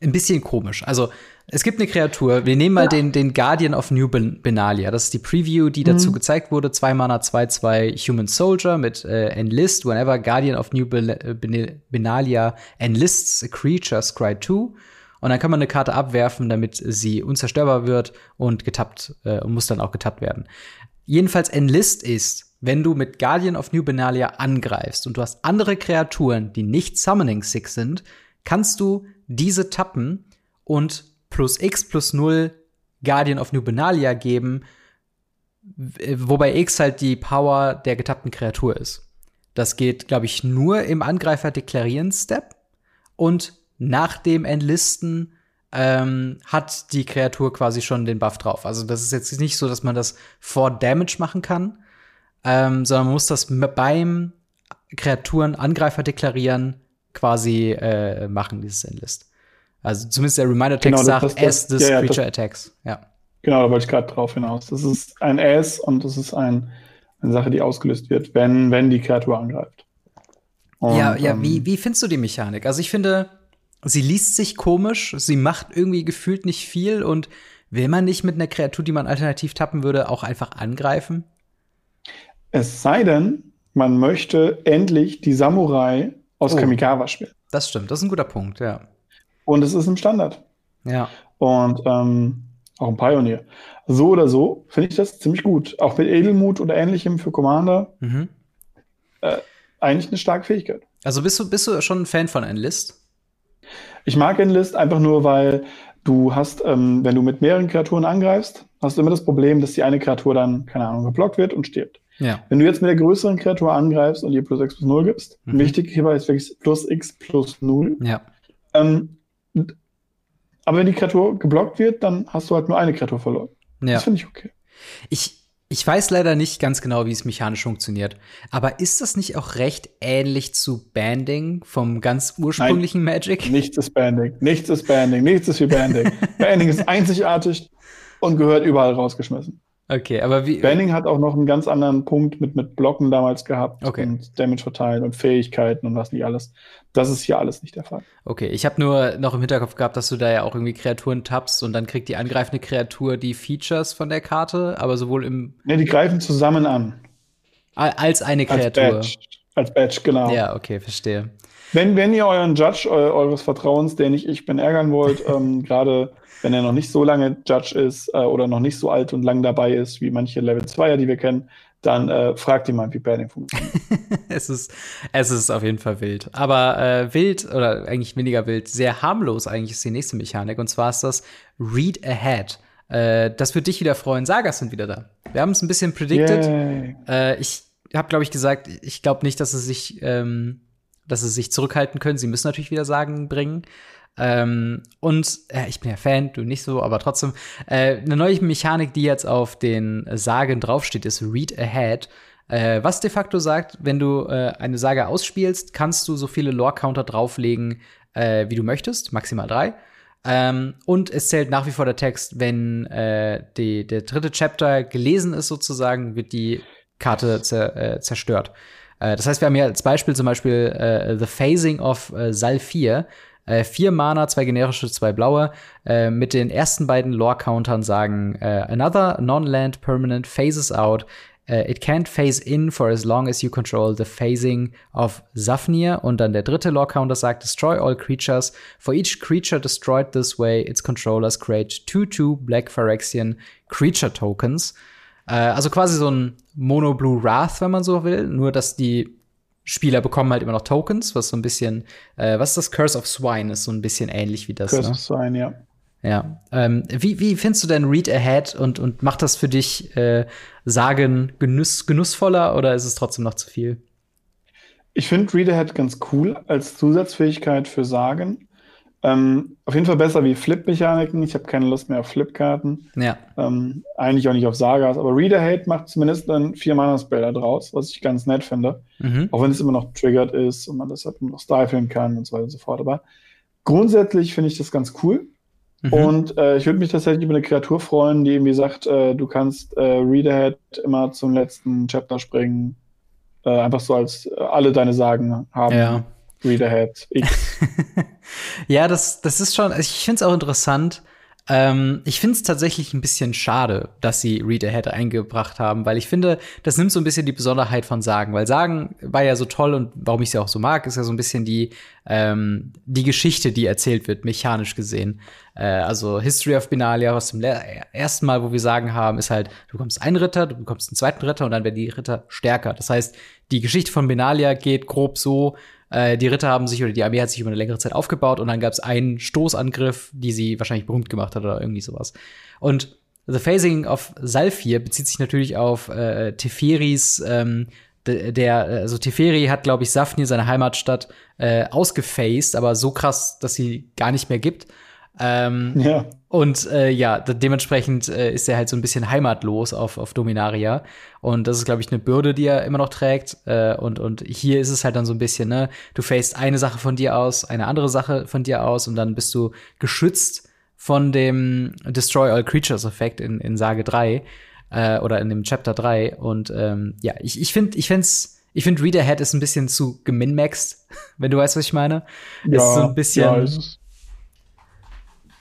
ein bisschen komisch. Also, es gibt eine Kreatur, wir nehmen mal den, den Guardian of New Ben- Benalia. Das ist die Preview, die dazu gezeigt wurde. Zwei Mana, 2-2 Human Soldier mit äh, Enlist. Whenever Guardian of New Be Ben Benalia enlists a creature, scry 2. Und dann kann man eine Karte abwerfen, damit sie unzerstörbar wird und getappt äh, und muss dann auch getappt werden. Jedenfalls Enlist ist, wenn du mit Guardian of New Benalia angreifst und du hast andere Kreaturen, die nicht Summoning Six sind, kannst du diese tappen und plus X plus 0 Guardian of New Benalia geben, wobei X halt die Power der getappten Kreatur ist. Das geht, glaube ich, nur im Angreifer deklarieren Step und nach dem Enlisten ähm, hat die Kreatur quasi schon den Buff drauf. Also das ist jetzt nicht so, dass man das vor Damage machen kann, ähm, sondern man muss das beim Kreaturen Angreifer deklarieren quasi äh, machen, dieses Enlist. Also zumindest der Reminder-Text Genau, sagt, as this ja, ja, das- creature attacks. Ja. Genau, da wollte ich gerade drauf hinaus. Das ist ein Ass und das ist ein, eine Sache, die ausgelöst wird, wenn, wenn die Kreatur angreift. Und, ja, ja, ähm, wie, wie findest du die Mechanik? Also ich finde, sie liest sich komisch, sie macht irgendwie gefühlt nicht viel und will man nicht mit einer Kreatur, die man alternativ tappen würde, auch einfach angreifen? Es sei denn, man möchte endlich die Samurai aus Oh. Kamigawa spielen. Das stimmt, das ist ein guter Punkt, ja. Und es ist im Standard. Ja. Und ähm, auch ein Pioneer. So oder so finde ich das ziemlich gut. Auch mit Edelmut oder ähnlichem für Commander. Mhm. Äh, eigentlich eine starke Fähigkeit. Also bist du, bist du schon ein Fan von Enlist? Ich mag Enlist einfach nur, weil du hast, ähm, wenn du mit mehreren Kreaturen angreifst, hast du immer das Problem, dass die eine Kreatur dann, keine Ahnung, geblockt wird und stirbt. Ja. Wenn du jetzt mit der größeren Kreatur angreifst und ihr plus x plus 0 gibst, mhm. wichtig hierbei ist wirklich plus x plus 0. Ja. Ähm, aber wenn die Kreatur geblockt wird, dann hast du halt nur eine Kreatur verloren. Ja. Das finde ich okay. Ich, ich weiß leider nicht ganz genau, wie es mechanisch funktioniert. Aber ist das nicht auch recht ähnlich zu Banding vom ganz ursprünglichen Nein, Magic? Nichts ist Banding. Nichts ist Banding. Nichts ist wie Banding. Banding ist einzigartig und gehört überall rausgeschmissen. Okay, aber wie. Banning hat auch noch einen ganz anderen Punkt mit, mit Blocken damals gehabt okay. und Damage verteilen und Fähigkeiten und was nicht alles. Das ist hier alles nicht der Fall. Okay, ich habe nur noch im Hinterkopf gehabt, dass du da ja auch irgendwie Kreaturen tappst und dann kriegt die angreifende Kreatur die Features von der Karte, aber sowohl im. Ne, die greifen zusammen an. Als eine Kreatur. Als Badge, als Badge genau. Ja, okay, verstehe. Wenn, wenn ihr euren Judge eu eures Vertrauens, den ich ich bin, ärgern wollt, ähm, gerade wenn er noch nicht so lange Judge ist äh, oder noch nicht so alt und lang dabei ist, wie manche Level 2er, die wir kennen, dann äh, fragt ihn mal, wie Banning funktioniert. es, ist, es ist auf jeden Fall wild. Aber äh, wild, oder eigentlich weniger wild, sehr harmlos eigentlich ist die nächste Mechanik. Und zwar ist das Read Ahead. Äh, das wird dich wieder freuen. Sagas sind wieder da. Wir haben es ein bisschen predicted. Äh, ich habe, glaube ich, gesagt, ich glaube nicht, dass es sich ähm, dass sie sich zurückhalten können. Sie müssen natürlich wieder Sagen bringen. Ähm, und äh, ich bin ja Fan, du nicht so, aber trotzdem. Äh, eine neue Mechanik, die jetzt auf den Sagen draufsteht, ist Read Ahead. Äh, was de facto sagt, wenn du äh, eine Sage ausspielst, kannst du so viele Lore-Counter drauflegen, äh, wie du möchtest, maximal drei. Ähm, und es zählt nach wie vor der Text, wenn äh, die, der dritte Chapter gelesen ist, sozusagen, wird die Karte zer zerstört. Das heißt, wir haben hier als Beispiel zum Beispiel The Phasing of Sal 4. Äh, vier Mana, zwei generische, zwei blaue. Äh, mit den ersten beiden Lore-Countern sagen äh, Another non-land permanent phases out. Uh, it can't phase in for as long as you control the phasing of Safnir. Und dann der dritte Lore-Counter sagt Destroy all creatures. For each creature destroyed this way, its controllers create 2-2 Black Phyrexian Creature Tokens. Äh, also quasi so ein Mono Blue Wrath, wenn man so will. Nur, dass die Spieler bekommen halt immer noch Tokens, was so ein bisschen, äh, was ist das? Curse of Swine ist so ein bisschen ähnlich wie das. Curse ne? of Swine, ja. Ja. Ähm, wie, wie findest du denn Read Ahead und, und macht das für dich äh, Sagen genuss, genussvoller oder ist es trotzdem noch zu viel? Ich finde Read Ahead ganz cool als Zusatzfähigkeit für Sagen. Ähm, auf jeden Fall besser wie Flip-Mechaniken. Ich habe keine Lust mehr auf Flip-Karten. Ja. Ähm, eigentlich auch nicht auf Sagas. Aber Reader Hate macht zumindest dann vier Mana-Spell da draus, was ich ganz nett finde. Mhm. Auch wenn es immer noch triggert ist und man das halt noch stiflen kann und so weiter und so fort. Aber grundsätzlich finde ich das ganz cool. Mhm. Und äh, ich würde mich tatsächlich über eine Kreatur freuen, die irgendwie sagt, äh, du kannst äh, Readerhead immer zum letzten Chapter springen. Äh, einfach so als äh, alle deine Sagen haben. Ja. Readerhead X. ja, das, das ist schon, also ich finde es auch interessant. Ähm, ich finde es tatsächlich ein bisschen schade, dass sie Read Ahead eingebracht haben, weil ich finde, das nimmt so ein bisschen die Besonderheit von Sagen, weil Sagen war ja so toll und warum ich sie auch so mag, ist ja so ein bisschen die, ähm, die Geschichte, die erzählt wird, mechanisch gesehen. Äh, also History of Benalia, was zum ersten Mal, wo wir Sagen haben, ist halt, du bekommst einen Ritter, du bekommst einen zweiten Ritter und dann werden die Ritter stärker. Das heißt, die Geschichte von Benalia geht grob so, äh, die Ritter haben sich oder die Armee hat sich über eine längere Zeit aufgebaut und dann gab es einen Stoßangriff, die sie wahrscheinlich berühmt gemacht hat oder irgendwie sowas. Und The Phasing of Salfir bezieht sich natürlich auf äh, Teferis ähm, der, also Teferi hat, glaube ich, Safnir, seine Heimatstadt, äh, ausgefaced, aber so krass, dass sie gar nicht mehr gibt. Ähm, ja. Und äh, ja, dementsprechend äh, ist er halt so ein bisschen heimatlos auf, auf Dominaria. Und das ist, glaube ich, eine Bürde, die er immer noch trägt. Äh, und, und hier ist es halt dann so ein bisschen, ne, du facest eine Sache von dir aus, eine andere Sache von dir aus und dann bist du geschützt von dem Destroy All Creatures Effekt in, in Sage 3 äh, oder in dem Chapter 3. Und ähm, ja, ich, ich finde, ich find's ich finde, Readerhead ist ein bisschen zu geminmaxed, wenn du weißt, was ich meine. Ja, es ist so ein bisschen. Ja,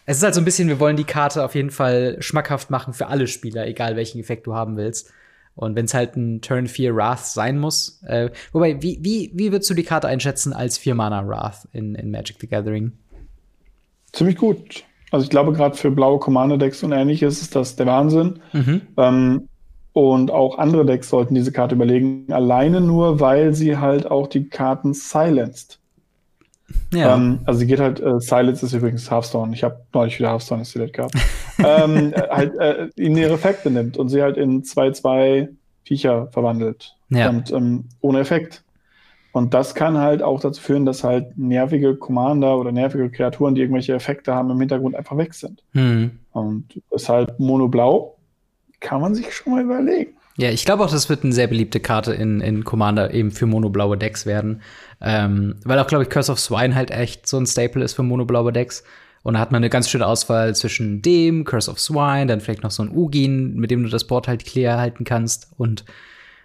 es ist halt so ein bisschen, wir wollen die Karte auf jeden Fall schmackhaft machen für alle Spieler, egal welchen Effekt du haben willst. Und wenn es halt ein Turn 4 Wrath sein muss, äh, wobei, wie, wie, wie würdest du die Karte einschätzen als 4 Mana Wrath in, in Magic the Gathering? Ziemlich gut. Also ich glaube, gerade für blaue Commander-Decks und ähnliches ist das der Wahnsinn. Mhm. Ähm, und auch andere Decks sollten diese Karte überlegen, alleine nur, weil sie halt auch die Karten silenced. Ja. Ähm, also sie geht halt, äh, Silence ist übrigens Hearthstone. Ich habe neulich wieder Hearthstone installiert gehabt. ähm, äh, halt äh, in ihre Effekte nimmt und sie halt in zwei, zwei Viecher verwandelt. Ja. Und ähm, ohne Effekt. Und das kann halt auch dazu führen, dass halt nervige Commander oder nervige Kreaturen, die irgendwelche Effekte haben, im Hintergrund einfach weg sind. Mhm. Und deshalb Mono-Blau kann man sich schon mal überlegen. Ja, ich glaube auch, das wird eine sehr beliebte Karte in, in Commander eben für monoblaue Decks werden. Ähm, weil auch, glaube ich, Curse of Swine halt echt so ein Staple ist für monoblaue Decks. Und da hat man eine ganz schöne Auswahl zwischen dem, Curse of Swine, dann vielleicht noch so ein Ugin, mit dem du das Board halt clear halten kannst. Und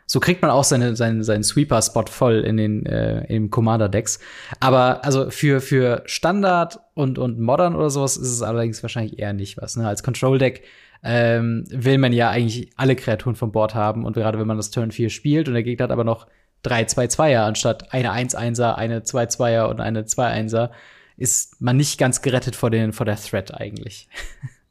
so kriegt man auch seine, seinen, seinen Sweeper-Spot voll in den äh, im Commander-Decks. Aber also für, für Standard und, und Modern oder sowas ist es allerdings wahrscheinlich eher nicht was. Ne? Als Control-Deck ähm, will man ja eigentlich alle Kreaturen vom Board haben. Und gerade wenn man das Turn 4 spielt und der Gegner hat aber noch drei 2-2er anstatt eine 1-1er, eine 2-2er und eine 2-1er, ist man nicht ganz gerettet vor, den, vor der Threat eigentlich.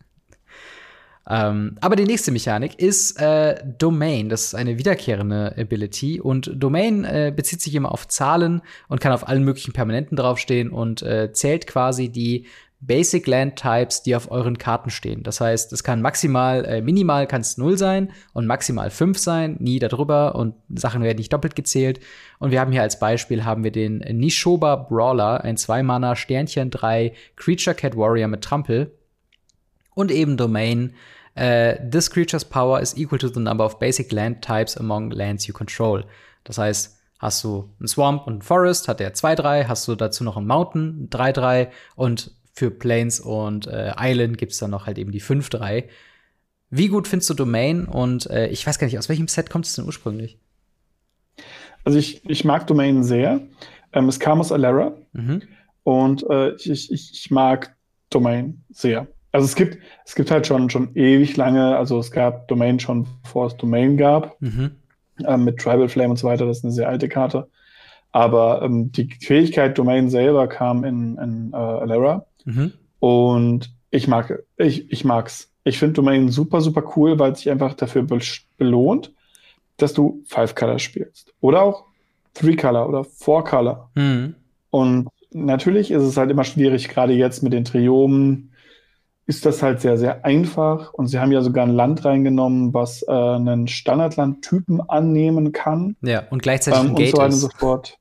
ähm, aber die nächste Mechanik ist äh, Domain. Das ist eine wiederkehrende Ability. Und Domain äh, bezieht sich immer auf Zahlen und kann auf allen möglichen Permanenten draufstehen und äh, zählt quasi die Basic Land Types, die auf euren Karten stehen. Das heißt, es kann maximal, äh, minimal kann es 0 sein und maximal 5 sein, nie darüber und Sachen werden nicht doppelt gezählt. Und wir haben hier als Beispiel haben wir den Nishoba Brawler, ein 2-Mana Sternchen 3 Creature Cat Warrior mit Trampel und eben Domain. Uh, this creature's power is equal to the number of basic land types among lands you control. Das heißt, hast du einen Swamp und einen Forest, hat der 2-3, hast du dazu noch einen Mountain, 3-3 und für Plains und äh, Island gibt es dann noch halt eben die 5-3. Wie gut findest du Domain? Und äh, ich weiß gar nicht, aus welchem Set kommt es denn ursprünglich? Also ich, ich mag Domain sehr. Ähm, es kam aus Alera. Mhm. Und äh, ich, ich, ich mag Domain sehr. Also es gibt, es gibt halt schon, schon ewig lange, also es gab Domain schon, bevor es Domain gab, mhm. ähm, mit Tribal Flame und so weiter, das ist eine sehr alte Karte. Aber ähm, die Fähigkeit Domain selber kam in, in äh, Alera. Mhm. Und ich mag, ich, ich mag's. Ich finde Domain super, super cool, weil es sich einfach dafür be belohnt, dass du Five Color spielst. Oder auch Three Color oder Four Color. Mhm. Und natürlich ist es halt immer schwierig, gerade jetzt mit den Triomen ist das halt sehr, sehr einfach. Und sie haben ja sogar ein Land reingenommen, was äh, einen Standardlandtypen annehmen kann. Ja, und gleichzeitig ähm, ein Gate und so ist. Und so fort.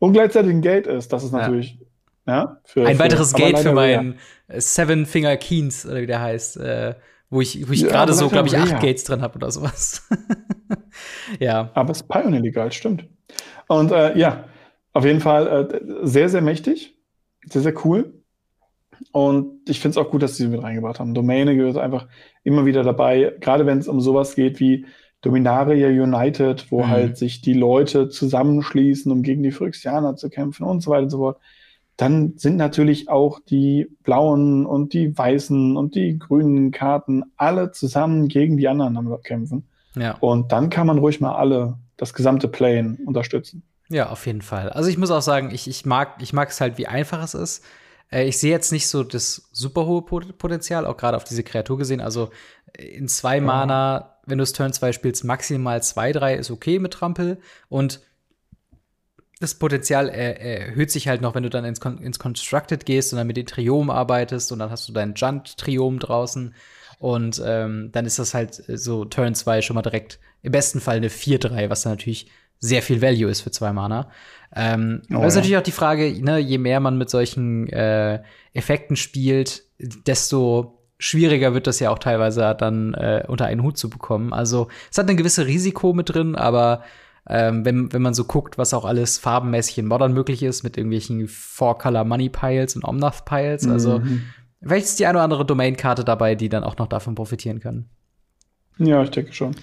Und gleichzeitig ein Gate ist. Das ist natürlich ja, für, ein weiteres für, Gate für meinen Seven Finger Keens, oder wie der heißt, äh, wo ich, wo ich ja, gerade so, glaube ich, acht Gates drin habe oder sowas. ja. Aber es ist Pioneer legal, stimmt. Und äh, ja, auf jeden Fall äh, sehr, sehr mächtig. Sehr, sehr cool. Und ich finde es auch gut, dass sie sie mit reingebracht haben. Domäne gehört einfach immer wieder dabei, gerade wenn es um sowas geht wie Dominaria United, wo mhm. halt sich die Leute zusammenschließen, um gegen die Phyrexianer zu kämpfen und so weiter und so fort dann sind natürlich auch die blauen und die weißen und die grünen Karten alle zusammen gegen die anderen am kämpfen. Ja. Und dann kann man ruhig mal alle, das gesamte Plane unterstützen. Ja, auf jeden Fall. Also ich muss auch sagen, ich, ich mag ich mag es halt, wie einfach es ist. Äh, ich sehe jetzt nicht so das super hohe Potenzial, auch gerade auf diese Kreatur gesehen. Also in zwei. Mana, wenn du es Turn 2 spielst, maximal 2-3 ist okay mit Trampel. Und das Potenzial er, erhöht sich halt noch, wenn du dann ins, ins Constructed gehst und dann mit den Triomen arbeitest und dann hast du deinen Junt-Triom draußen. Und ähm, dann ist das halt so Turn 2 schon mal direkt im besten Fall eine 4-3, was dann natürlich sehr viel Value ist für zwei Mana. Ähm, oh, aber ist natürlich auch die Frage, ne, je mehr man mit solchen äh, Effekten spielt, desto schwieriger wird das ja auch teilweise dann äh, unter einen Hut zu bekommen. Also es hat ein gewisses Risiko mit drin, aber ähm, wenn, wenn man so guckt, was auch alles farbenmäßig in Modern möglich ist, mit irgendwelchen Four-Color Money Piles und Omnath Piles. Also, mhm. vielleicht ist die eine oder andere Domain-Karte dabei, die dann auch noch davon profitieren können. Ja, ich denke schon.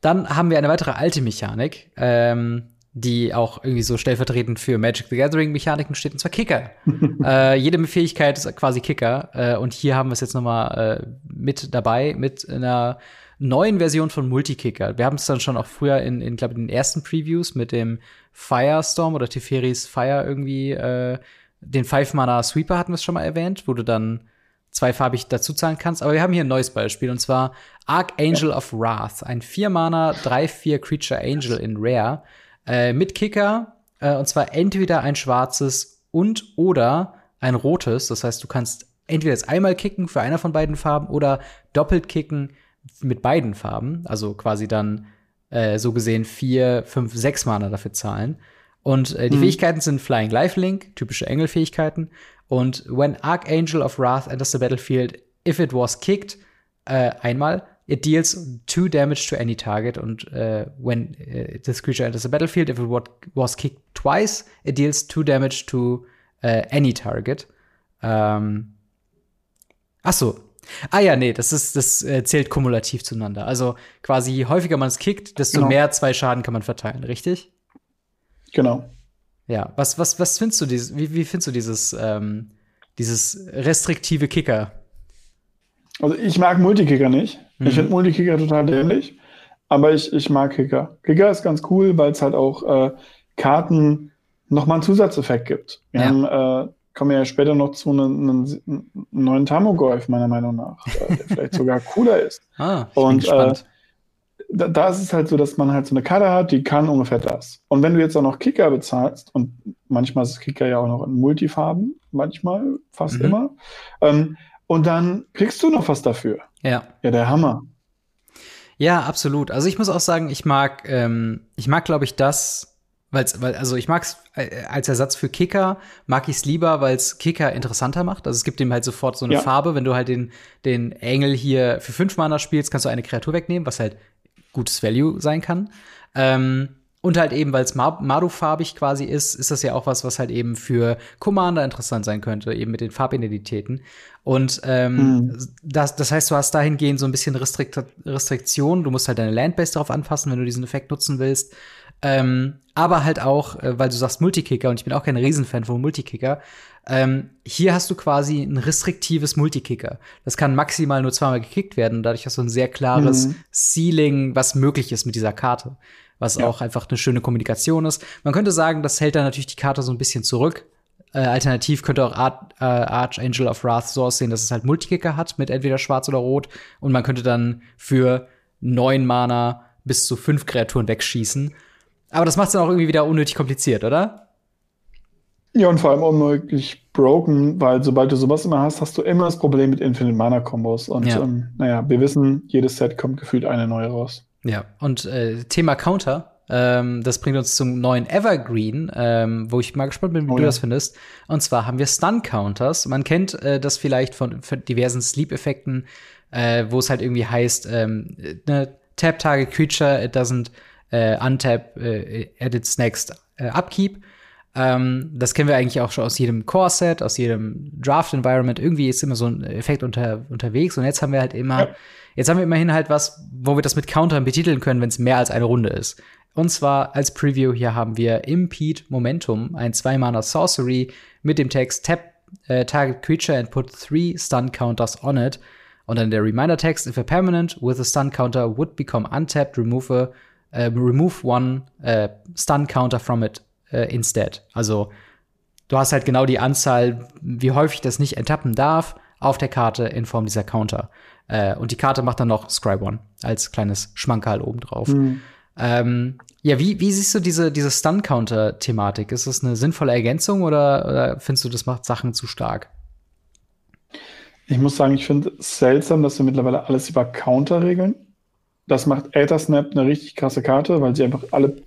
Dann haben wir eine weitere alte Mechanik, ähm, die auch irgendwie so stellvertretend für Magic the Gathering Mechaniken steht, und zwar Kicker. äh, jede Fähigkeit ist quasi Kicker. Äh, und hier haben wir es jetzt noch mal äh, mit dabei, mit einer neuen Version von Multikicker. Wir haben es dann schon auch früher in, in glaube den ersten Previews mit dem Firestorm oder Teferis Fire irgendwie, äh, den Five Mana Sweeper hatten wir es schon mal erwähnt, wo du dann zweifarbig dazu zahlen kannst. Aber wir haben hier ein neues Beispiel und zwar Archangel of Wrath, ein 4 Mana 3/4 Creature Angel in Rare äh, mit Kicker äh, und zwar entweder ein schwarzes und oder ein rotes. Das heißt, du kannst entweder jetzt einmal kicken für einer von beiden Farben oder doppelt kicken mit beiden Farben. Also quasi dann äh, so gesehen vier, fünf, sechs Mana dafür zahlen. Und äh, die mhm. Fähigkeiten sind Flying Lifelink, typische Engelfähigkeiten. Und when Archangel of Wrath enters the battlefield, if it was kicked, äh, einmal, it deals two damage to any target. Und äh, when uh, this creature enters the battlefield, if it was kicked twice, it deals two damage to uh, any target. Ähm, ach so. Ah ja, nee, das ist, das äh, zählt kumulativ zueinander. Also quasi, je häufiger man es kickt, desto genau. mehr zwei Schaden kann man verteilen, richtig? Genau. Ja, was, was, was findest du dieses, wie, wie findest du dieses, ähm, dieses restriktive Kicker? Also ich mag Multikicker nicht. Mhm. Ich finde Multikicker total dämlich. Aber ich, ich mag Kicker. Kicker ist ganz cool, weil es halt auch äh, Karten nochmal einen Zusatzeffekt gibt. Wir ja. haben, äh, kommen ja später noch zu einem, einem neuen Tamogolf, meiner Meinung nach, äh, der vielleicht sogar cooler ist. Ah, ich Und, bin gespannt. Äh, da, da, ist es halt so, dass man halt so eine Karte hat, die kann ungefähr das. Und wenn du jetzt auch noch Kicker bezahlst, und manchmal ist Kicker ja auch noch in Multifarben, manchmal, fast mhm. immer, ähm, und dann kriegst du noch was dafür. Ja. Ja, der Hammer. Ja, absolut. Also ich muss auch sagen, ich mag, ähm, ich mag, glaube ich, das, weil's, weil, also ich mag's äh, als Ersatz für Kicker, mag ich's lieber, weil es Kicker interessanter macht. Also es gibt ihm halt sofort so eine ja. Farbe. Wenn du halt den, den Engel hier für fünf Mana spielst, kannst du eine Kreatur wegnehmen, was halt gutes Value sein kann. Ähm, und halt eben, weil es Maru-farbig quasi ist, ist das ja auch was, was halt eben für Commander interessant sein könnte, eben mit den Farbidentitäten. Und ähm, hm. das, das heißt, du hast dahingehend so ein bisschen Restrikt Restriktion. Du musst halt deine Landbase darauf anpassen, wenn du diesen Effekt nutzen willst. Ähm, aber halt auch, äh, weil du sagst Multikicker und ich bin auch kein Riesenfan von Multikicker, ähm, hier hast du quasi ein restriktives Multikicker. Das kann maximal nur zweimal gekickt werden. Dadurch hast du ein sehr klares mhm. Ceiling, was möglich ist mit dieser Karte. Was ja. auch einfach eine schöne Kommunikation ist. Man könnte sagen, das hält dann natürlich die Karte so ein bisschen zurück. Äh, alternativ könnte auch Art, äh, Archangel of Wrath so aussehen, dass es halt Multikicker hat mit entweder schwarz oder rot. Und man könnte dann für neun Mana bis zu fünf Kreaturen wegschießen. Aber das macht es dann auch irgendwie wieder unnötig kompliziert, oder? Ja, und vor allem unmöglich broken, weil sobald du sowas immer hast, hast du immer das Problem mit Infinite Mana Combos. Und ja. ähm, naja, wir wissen, jedes Set kommt gefühlt eine neue raus. Ja, und äh, Thema Counter, ähm, das bringt uns zum neuen Evergreen, ähm, wo ich mal gespannt bin, wie oh, du ja. das findest. Und zwar haben wir Stun-Counters. Man kennt äh, das vielleicht von, von diversen Sleep-Effekten, äh, wo es halt irgendwie heißt, ähm, ne, Tap Target Creature, it doesn't äh, untap äh, at its next äh, upkeep. Ähm, das kennen wir eigentlich auch schon aus jedem Core-Set, aus jedem Draft-Environment. Irgendwie ist immer so ein Effekt unter, unterwegs. Und jetzt haben wir halt immer, ja. jetzt haben wir immerhin halt was, wo wir das mit Countern betiteln können, wenn es mehr als eine Runde ist. Und zwar als Preview hier haben wir Impede Momentum, ein 2-Mana Sorcery mit dem Text Tap äh, Target Creature and put three Stun Counters on it. Und dann der Reminder-Text, if a permanent with a Stun Counter would become untapped, remove a äh, remove one äh, stun counter from it äh, instead. Also du hast halt genau die Anzahl, wie häufig das nicht enttappen darf, auf der Karte in Form dieser Counter. Äh, und die Karte macht dann noch Scribe One als kleines Schmankerl obendrauf. Mhm. Ähm, ja, wie, wie siehst du diese, diese Stun-Counter-Thematik? Ist das eine sinnvolle Ergänzung oder, oder findest du, das macht Sachen zu stark? Ich muss sagen, ich finde es seltsam, dass wir mittlerweile alles über Counter regeln. Das macht Aethersnap eine richtig krasse Karte, weil sie einfach alle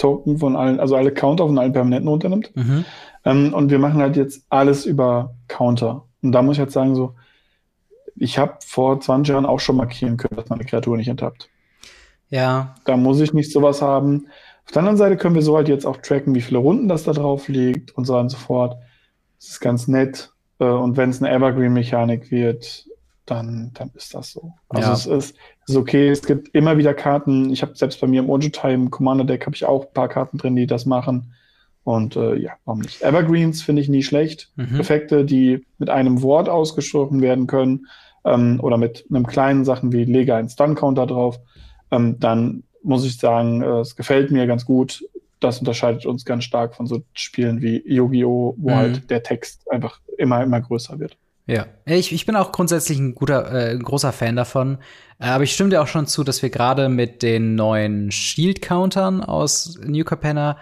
Token von allen, also alle Counter von allen Permanenten runternimmt. Mhm. Ähm, und wir machen halt jetzt alles über Counter. Und da muss ich halt sagen, so, ich habe vor 20 Jahren auch schon markieren können, dass meine Kreatur nicht enttappt. Ja. Da muss ich nicht sowas haben. Auf der anderen Seite können wir so halt jetzt auch tracken, wie viele Runden das da drauf liegt und so weiter und so fort. Das ist ganz nett. Äh, und wenn es eine Evergreen-Mechanik wird, dann, dann ist das so. Also ja. es ist, ist okay, es gibt immer wieder Karten. Ich habe selbst bei mir im Time Commander Deck habe ich auch ein paar Karten drin, die das machen. Und äh, ja, warum nicht? Evergreens finde ich nie schlecht. Mhm. Effekte, die mit einem Wort ausgesprochen werden können. ähm, oder mit einem kleinen Sachen wie lege einen Stun-Counter drauf, ähm, dann muss ich sagen, äh, es gefällt mir ganz gut. Das unterscheidet uns ganz stark von so Spielen wie Yu-Gi-Oh!, wo mhm. halt der Text einfach immer, immer größer wird. Ja, ich, ich bin auch grundsätzlich ein guter, äh, großer Fan davon. Äh, aber ich stimme dir auch schon zu, dass wir gerade mit den neuen Shield-Countern aus New Capenna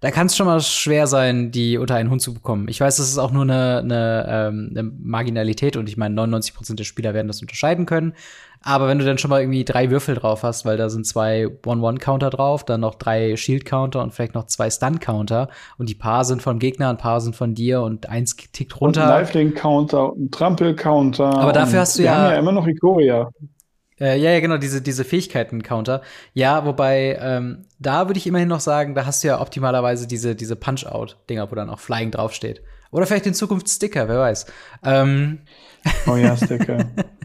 da kann es schon mal schwer sein, die unter einen Hund zu bekommen. Ich weiß, das ist auch nur eine, eine, ähm, eine Marginalität und ich meine, 99 Prozent der Spieler werden das unterscheiden können. Aber wenn du dann schon mal irgendwie drei Würfel drauf hast, weil da sind zwei One-One-Counter drauf, dann noch drei Shield-Counter und vielleicht noch zwei Stun-Counter und die paar sind vom Gegner, ein paar sind von dir und eins tickt runter. Und Lifelink-Counter, ein Trampel-Counter. Aber dafür hast du ja, haben ja immer noch Ikoria. Äh, ja, ja, genau, diese, diese Fähigkeiten-Counter. Ja, wobei, ähm, da würde ich immerhin noch sagen, da hast du ja optimalerweise diese, diese Punch-Out-Dinger, wo dann auch Flying draufsteht. Oder vielleicht in Zukunft Sticker, wer weiß. Ähm. Oh ja, Sticker.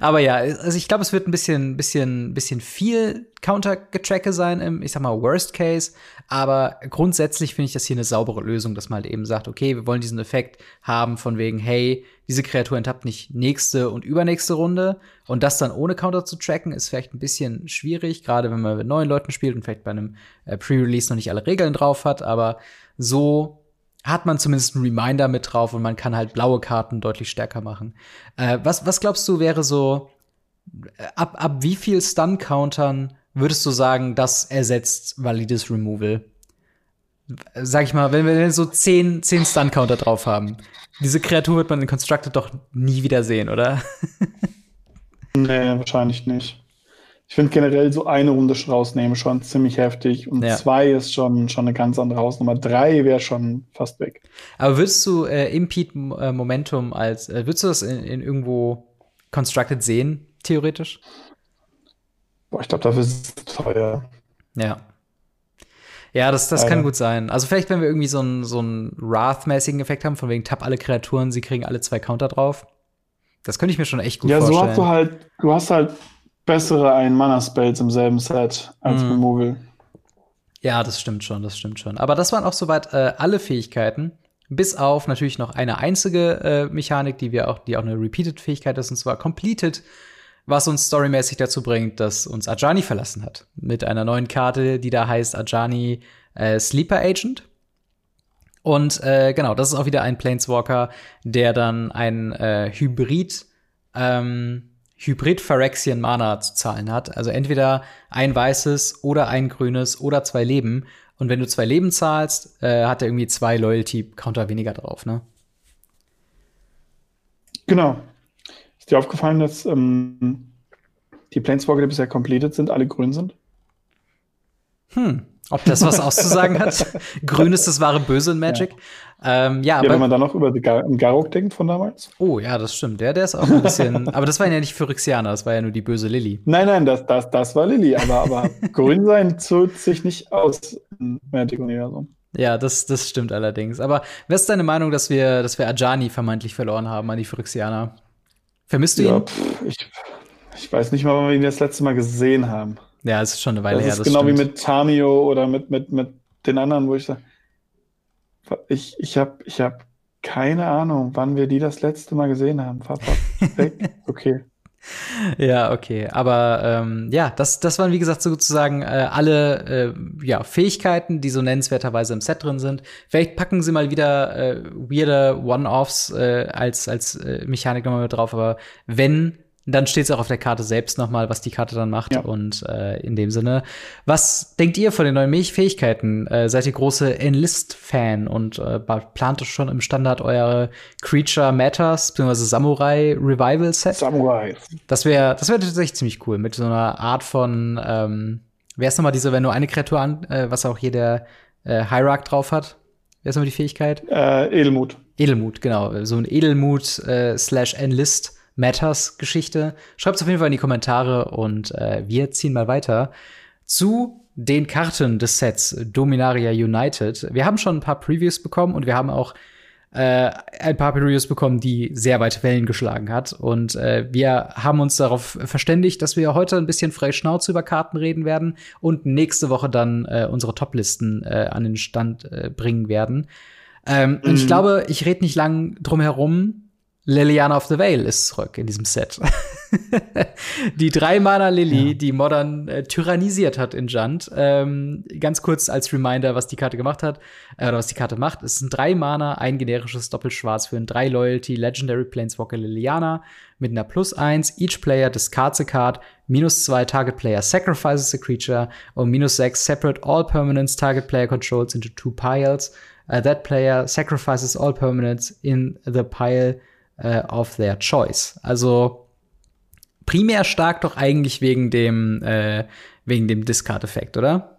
Aber ja, also ich glaube, es wird ein bisschen, bisschen, bisschen viel Counter-Getracke sein im, ich sag mal, Worst Case. Aber grundsätzlich finde ich das hier eine saubere Lösung, dass man halt eben sagt, okay, wir wollen diesen Effekt haben von wegen, hey, diese Kreatur enttappt nicht nächste und übernächste Runde. Und das dann ohne Counter zu tracken, ist vielleicht ein bisschen schwierig, gerade wenn man mit neuen Leuten spielt und vielleicht bei einem äh, Pre-Release noch nicht alle Regeln drauf hat. Aber so hat man zumindest einen Reminder mit drauf und man kann halt blaue Karten deutlich stärker machen. Äh, was, was glaubst du wäre so, äh, ab, ab wie viel Stun-Countern würdest du sagen, das ersetzt valides Removal? Sag ich mal, wenn wir so zehn, zehn Stun-Counter drauf haben. Diese Kreatur wird man in Constructed doch nie wieder sehen, oder? nee, wahrscheinlich nicht. Ich finde generell so eine Runde rausnehmen schon ziemlich heftig. Und ja. zwei ist schon, schon eine ganz andere Hausnummer. Drei wäre schon fast weg. Aber würdest du äh, Impede äh, Momentum als, äh, würdest du das in, in irgendwo Constructed sehen, theoretisch? Boah, ich glaube, dafür ist es teuer. Ja. Ja, das, das kann gut sein. Also vielleicht, wenn wir irgendwie so einen so einen Wrath-mäßigen Effekt haben, von wegen tapp alle Kreaturen, sie kriegen alle zwei Counter drauf. Das könnte ich mir schon echt gut ja, vorstellen. Ja, so hast du halt, du hast halt bessere Ein-Mana-Spells im selben Set als mm. Removal. Ja, das stimmt schon, das stimmt schon. Aber das waren auch soweit äh, alle Fähigkeiten. Bis auf natürlich noch eine einzige äh, Mechanik, die wir auch, die auch eine Repeated-Fähigkeit ist, und zwar Completed, was uns storymäßig dazu bringt, dass uns Ajani verlassen hat. Mit einer neuen Karte, die da heißt Ajani äh, Sleeper Agent. Und äh, genau, das ist auch wieder ein Planeswalker, der dann ein äh, Hybrid ähm, Hybrid Phyrexian Mana zu zahlen hat. Also entweder ein weißes oder ein grünes oder zwei Leben. Und wenn du zwei Leben zahlst, äh, hat er irgendwie zwei Loyalty-Counter weniger drauf, ne? Genau. Ist dir aufgefallen, dass ähm, die Planeswalker, die bisher completed sind, alle grün sind? Hm. Ob das was auszusagen hat? Grün ist das wahre Böse in Magic. Ja, ähm, ja, ja aber, wenn man dann noch über den Garok denkt von damals. Oh ja, das stimmt. Der, der ist auch ein bisschen. aber das war ja nicht Phyrexianer, das war ja nur die böse Lilly. Nein, nein, das, das, das war Lilly. Aber, aber grün sein zog sich nicht aus im Magic-Universum. Ja, das, das stimmt allerdings. Aber was ist deine Meinung, dass wir, dass wir Ajani vermeintlich verloren haben an die Phyrexianer? Vermisst du ja, ihn? Pff, ich, ich weiß nicht mal, wann wir ihn das letzte Mal gesehen haben. Ja, es ist schon eine Weile das her. Ist das ist genau stimmt. wie mit Tamio oder mit, mit, mit den anderen, wo ich sage, ich, ich habe ich hab keine Ahnung, wann wir die das letzte Mal gesehen haben. Weg. Okay. Ja, okay. Aber ähm, ja, das, das waren, wie gesagt, sozusagen äh, alle äh, ja, Fähigkeiten, die so nennenswerterweise im Set drin sind. Vielleicht packen sie mal wieder äh, weirde One-Offs äh, als, als äh, Mechanik nochmal mit drauf, aber wenn dann steht es auch auf der Karte selbst nochmal, was die Karte dann macht. Ja. Und äh, in dem Sinne, was denkt ihr von den neuen Fähigkeiten? Äh, seid ihr große Enlist-Fan und äh, plant schon im Standard eure Creature Matters bzw. Samurai Revival Set? Samurai. Das wäre das wäre tatsächlich ziemlich cool mit so einer Art von ähm, Wer ist nochmal diese, wenn du eine Kreatur an, äh, was auch hier der äh, Hierarch drauf hat? Wer ist nochmal die Fähigkeit? Äh, Edelmut. Edelmut, genau. So ein Edelmut äh, slash Enlist Matters-Geschichte. Schreibt es auf jeden Fall in die Kommentare und äh, wir ziehen mal weiter zu den Karten des Sets Dominaria United. Wir haben schon ein paar Previews bekommen und wir haben auch äh, ein paar Previews bekommen, die sehr weite Wellen geschlagen hat. Und äh, wir haben uns darauf verständigt, dass wir heute ein bisschen frei Schnauze über Karten reden werden und nächste Woche dann äh, unsere Toplisten äh, an den Stand äh, bringen werden. Ähm, mhm. Und ich mhm. glaube, ich rede nicht lang drum herum Liliana of the Veil ist zurück in diesem Set. die drei Mana Lily, ja. die Modern äh, tyrannisiert hat in Jund. Ähm, ganz kurz als Reminder, was die Karte gemacht hat, äh, oder was die Karte macht. Es sind drei Mana, ein generisches Doppelschwarz für ein drei Loyalty Legendary Planeswalker Liliana mit einer plus eins. Each Player discards a card, minus zwei Target Player sacrifices a creature und minus sechs separate all permanents Target Player controls into two piles. Uh, that player sacrifices all permanents in the pile äh, of their choice. Also primär stark doch eigentlich wegen dem, äh, wegen dem Discard-Effekt, oder?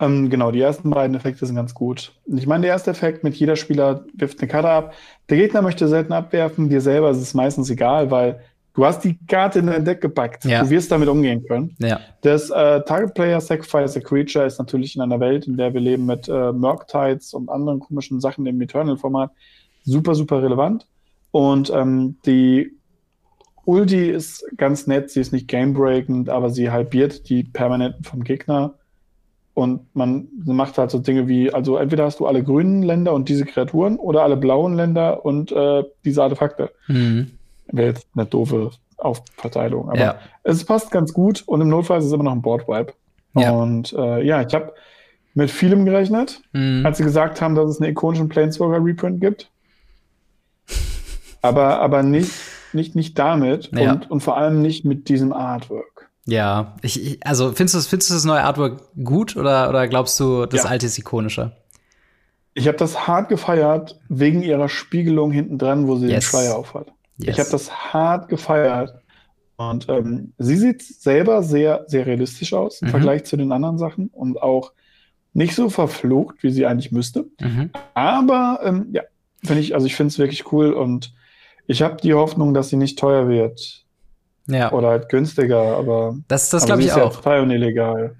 Ähm, genau, die ersten beiden Effekte sind ganz gut. Ich meine, der erste Effekt mit jeder Spieler wirft eine Karte ab. Der Gegner möchte selten abwerfen, dir selber ist es meistens egal, weil du hast die Karte in dein Deck gepackt. Ja. Du wirst damit umgehen können. Ja. Das äh, Target Player Sacrifice a Creature ist natürlich in einer Welt, in der wir leben mit äh, Murktides und anderen komischen Sachen im Eternal-Format, super, super relevant. Und ähm, die Ulti ist ganz nett, sie ist nicht gamebreakend, aber sie halbiert die Permanenten vom Gegner. Und man macht halt so Dinge wie, also entweder hast du alle grünen Länder und diese Kreaturen oder alle blauen Länder und äh, diese Artefakte. Mhm. Wäre jetzt eine doofe Aufverteilung. Aber ja. es passt ganz gut und im Notfall ist es immer noch ein Boardwipe. Ja. Und äh, ja, ich habe mit vielem gerechnet, mhm. als sie gesagt haben, dass es einen ikonischen Planeswalker Reprint gibt aber, aber nicht, nicht, nicht damit ja. und, und vor allem nicht mit diesem Artwork. Ja, ich, ich, also findest du, findest du das neue Artwork gut oder, oder glaubst du, das ja. alte ist ikonischer? Ich habe das hart gefeiert wegen ihrer Spiegelung hinten dran, wo sie yes. den Schleier aufhat. Yes. Ich habe das hart gefeiert. Und ähm, sie sieht selber sehr, sehr realistisch aus im mhm. Vergleich zu den anderen Sachen und auch nicht so verflucht, wie sie eigentlich müsste. Mhm. Aber ähm, ja, finde ich, also ich finde es wirklich cool und ich habe die Hoffnung, dass sie nicht teuer wird. Ja. Oder halt günstiger, aber das, das glaube ich auch. Ja und illegal.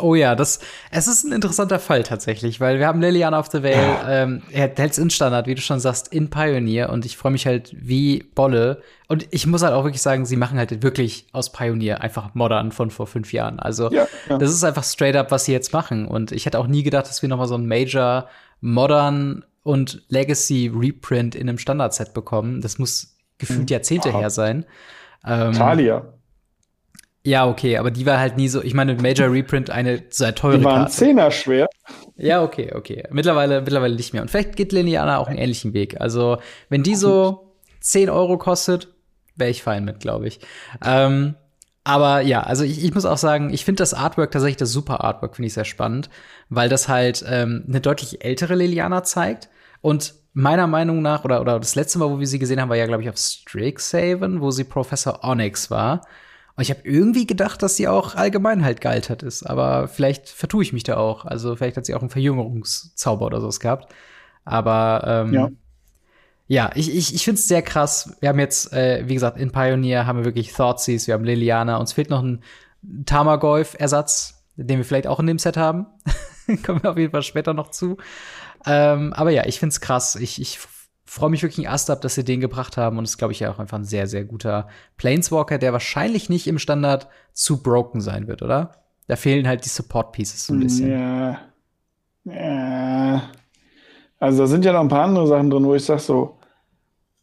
Oh ja, das, es ist ein interessanter Fall tatsächlich, weil wir haben Liliana of the Vale, ja. ähm, er hält in Standard, wie du schon sagst, in Pioneer und ich freue mich halt wie Bolle. Und ich muss halt auch wirklich sagen, sie machen halt wirklich aus Pioneer einfach modern von vor fünf Jahren. Also, ja, ja. das ist einfach straight up, was sie jetzt machen. Und ich hätte auch nie gedacht, dass wir noch mal so ein Major modern und Legacy Reprint in einem Standardset bekommen. Das muss gefühlt mhm. Jahrzehnte Aha. her sein. Ähm, Talia. Ja, okay, aber die war halt nie so, ich meine, Major Reprint eine sehr teure Die waren Karte. Zehner schwer. Ja, okay, okay. Mittlerweile, mittlerweile nicht mehr. Und vielleicht geht Liliana auch einen ähnlichen Weg. Also, wenn die so 10 Euro kostet, wäre ich fein mit, glaube ich. Ähm, aber ja, also ich, ich muss auch sagen, ich finde das Artwork tatsächlich, das super Artwork, finde ich sehr spannend, weil das halt ähm, eine deutlich ältere Liliana zeigt und meiner Meinung nach, oder, oder das letzte Mal, wo wir sie gesehen haben, war ja, glaube ich, auf Strixhaven, wo sie Professor Onyx war. Und ich habe irgendwie gedacht, dass sie auch allgemein halt gealtert ist. Aber vielleicht vertue ich mich da auch. Also vielleicht hat sie auch einen Verjüngerungszauber oder sowas gehabt. Aber ähm, ja. Ja, ich, ich, ich finde es sehr krass. Wir haben jetzt, äh, wie gesagt, in Pioneer haben wir wirklich Thoughtseize, wir haben Liliana. Uns fehlt noch ein Tamagolf-Ersatz, den wir vielleicht auch in dem Set haben. Kommen wir auf jeden Fall später noch zu. Ähm, aber ja, ich find's krass. Ich, ich freue mich wirklich ein Ast ab, dass sie den gebracht haben. Und es ist, glaube ich, ja auch einfach ein sehr, sehr guter Planeswalker, der wahrscheinlich nicht im Standard zu broken sein wird, oder? Da fehlen halt die Support-Pieces so ein bisschen. Ja. ja. Also da sind ja noch ein paar andere Sachen drin, wo ich sage so,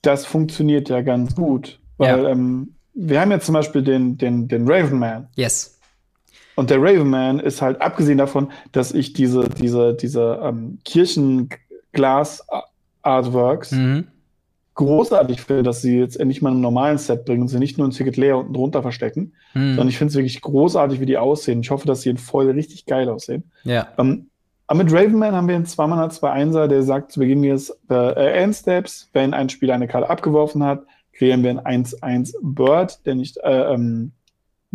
das funktioniert ja ganz gut. Weil ja. ähm, wir haben jetzt zum Beispiel den, den, den Raven Man. Yes. Und der Ravenman ist halt, abgesehen davon, dass ich diese, diese, diese ähm, Kirchenglas-Artworks mhm. großartig finde, dass sie jetzt endlich mal einen normalen Set bringen und sie nicht nur ein Ticket leer unten drunter verstecken, mhm. sondern ich finde es wirklich großartig, wie die aussehen. Ich hoffe, dass sie in voll richtig geil aussehen. Ja. Ähm, aber mit Ravenman haben wir einen 2 Mana 2 Einser, der sagt zu Beginn des äh, Endsteps, wenn ein Spieler eine Karte abgeworfen hat, kreieren wir einen 1-1 Bird, der nicht äh, ähm,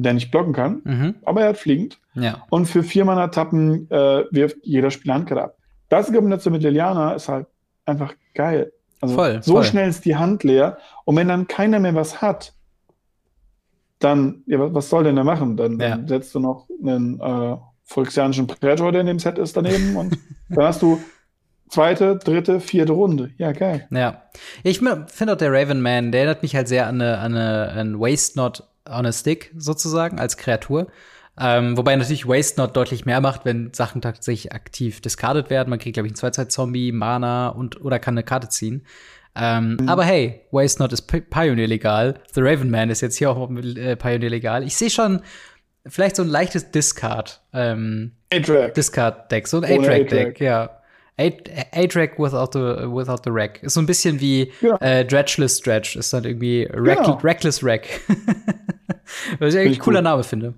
der nicht blocken kann, mhm. aber er hat fliegend. Ja. Und für vier Mana Tappen äh, wirft jeder Spieler Handkarte ab. Das Kombination mit Liliana ist halt einfach geil. Also voll, so voll. schnell ist die Hand leer. Und wenn dann keiner mehr was hat, dann, ja, was soll denn der machen? Dann, ja. dann setzt du noch einen äh, volksianischen Predator, der in dem Set ist, daneben und dann hast du zweite, dritte, vierte Runde. Ja, geil. Ja. Ich finde auch der Raven Man, der erinnert mich halt sehr an eine, an eine an Waste Not on a Stick sozusagen als Kreatur. Ähm, wobei natürlich Waste Not deutlich mehr macht, wenn Sachen tatsächlich aktiv discarded werden. Man kriegt, glaube ich, einen Zweizeit-Zombie, Mana und oder kann eine Karte ziehen. Ähm, mhm. Aber hey, Waste Not ist Pioneer legal. The Raven Man ist jetzt hier auch äh, Pioneer legal. Ich sehe schon vielleicht so ein leichtes Discard. Ähm, Discard-Deck, so ein A-Track-Deck, ja. A-Track without the, without the Rack. Ist so ein bisschen wie ja. äh, Dredgeless Dredge. Ist dann irgendwie Rack, genau. Reckless Rack. Was ich eigentlich ein cooler cool. Name finde.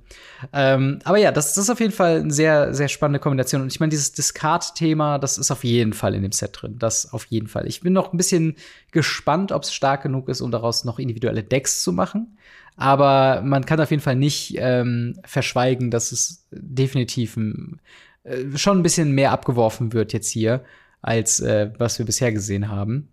Ähm, aber ja, das, das, ist auf jeden Fall eine sehr, sehr spannende Kombination. Und ich meine, dieses Discard-Thema, das ist auf jeden Fall in dem Set drin. Das auf jeden Fall. Ich bin noch ein bisschen gespannt, ob es stark genug ist, um daraus noch individuelle Decks zu machen. Aber man kann auf jeden Fall nicht ähm, verschweigen, dass es definitiv ein, äh, schon ein bisschen mehr abgeworfen wird jetzt hier, als äh, was wir bisher gesehen haben.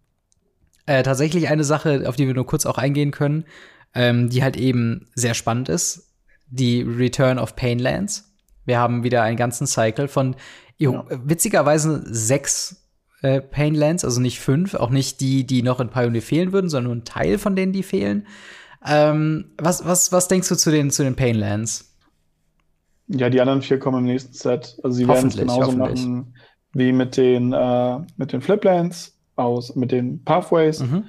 Äh, tatsächlich eine Sache, auf die wir nur kurz auch eingehen können, ähm, die halt eben sehr spannend ist, die Return of Painlands. Wir haben wieder einen ganzen Cycle von ja. witzigerweise sechs äh, Painlands, also nicht fünf, auch nicht die, die noch in Pioneer fehlen würden, sondern nur ein Teil von denen, die fehlen. Ähm, was, was, was denkst du zu den, zu den Painlands? Ja, die anderen vier kommen im nächsten Set. Also sie werden es genauso machen wie mit den, äh, mit den Fliplands aus, mit den Pathways. Mhm.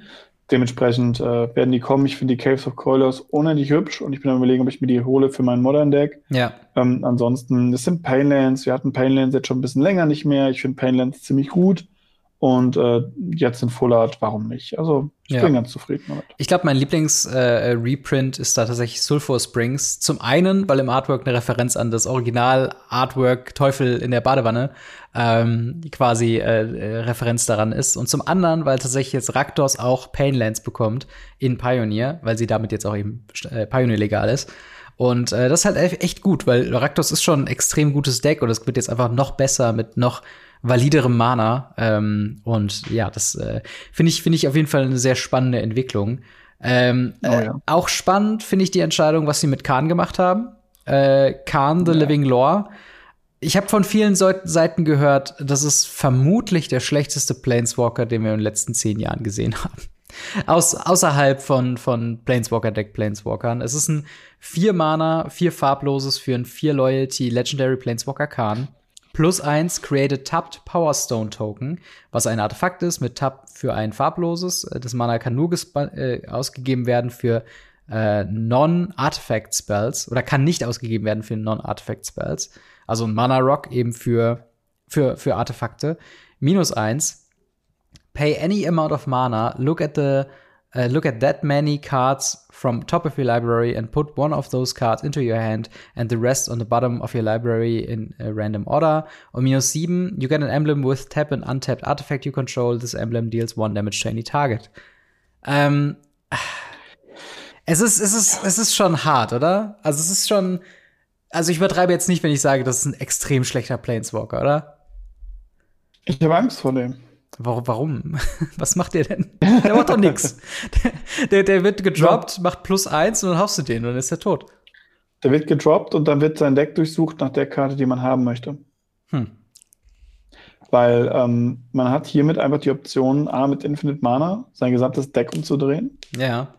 Dementsprechend äh, werden die kommen. Ich finde die Caves of Coilers unendlich hübsch und ich bin am überlegen, ob ich mir die hole für mein Modern Deck. Ja. Ähm, ansonsten, das sind Painlands. Wir hatten Painlands jetzt schon ein bisschen länger nicht mehr. Ich finde Painlands ziemlich gut. Und äh, jetzt in Full Art, warum nicht? Also ich ja. bin ganz zufrieden damit. Ich glaube, mein Lieblings-Reprint äh, ist da tatsächlich Sulfur Springs. Zum einen, weil im Artwork eine Referenz an das Original-Artwork Teufel in der Badewanne ähm, quasi äh, äh, Referenz daran ist. Und zum anderen, weil tatsächlich jetzt Raktos auch Painlands bekommt in Pioneer, weil sie damit jetzt auch eben äh, Pioneer legal ist. Und äh, das ist halt echt gut, weil Raktos ist schon ein extrem gutes Deck und es wird jetzt einfach noch besser mit noch validerem Mana. Ähm, und ja, das äh, finde ich, finde ich auf jeden Fall eine sehr spannende Entwicklung. Ähm, oh, ja. äh, auch spannend finde ich die Entscheidung, was sie mit Khan gemacht haben. Äh, Khan, The ja. Living Lore. Ich habe von vielen Seiten gehört, das ist vermutlich der schlechteste Planeswalker, den wir in den letzten zehn Jahren gesehen haben. Aus, außerhalb von, von Planeswalker-Deck Planeswalkern. Es ist ein vier Mana, vier farbloses für ein vier Loyalty Legendary Planeswalker Khan. Plus eins created tapped Power Stone Token, was ein Artefakt ist mit Tap für ein farbloses. Äh, das Mana kann nur äh, ausgegeben werden für äh, Non-Artifact Spells oder kann nicht ausgegeben werden für Non-Artifact Spells. Also ein Mana Rock eben für, für, für Artefakte. Minus eins. Pay any amount of mana, look at the uh, look at that many cards from top of your library and put one of those cards into your hand and the rest on the bottom of your library in a random order. On minus 7, you get an emblem with tap and untapped artifact you control. This emblem deals one damage to any target. Ähm, es ist, es ist, es ist schon hart, oder? Also es ist schon, also ich übertreibe jetzt nicht, wenn ich sage, das ist ein extrem schlechter Planeswalker, oder? Ich habe Angst vor dem. Warum? warum? Was macht der denn? Der macht doch nichts. Der, der, wird gedroppt, ja. macht plus eins und dann haust du den und dann ist er tot. Der wird gedroppt und dann wird sein Deck durchsucht nach der Karte, die man haben möchte. Hm. Weil ähm, man hat hiermit einfach die Option, A, mit Infinite Mana sein gesamtes Deck umzudrehen. Ja.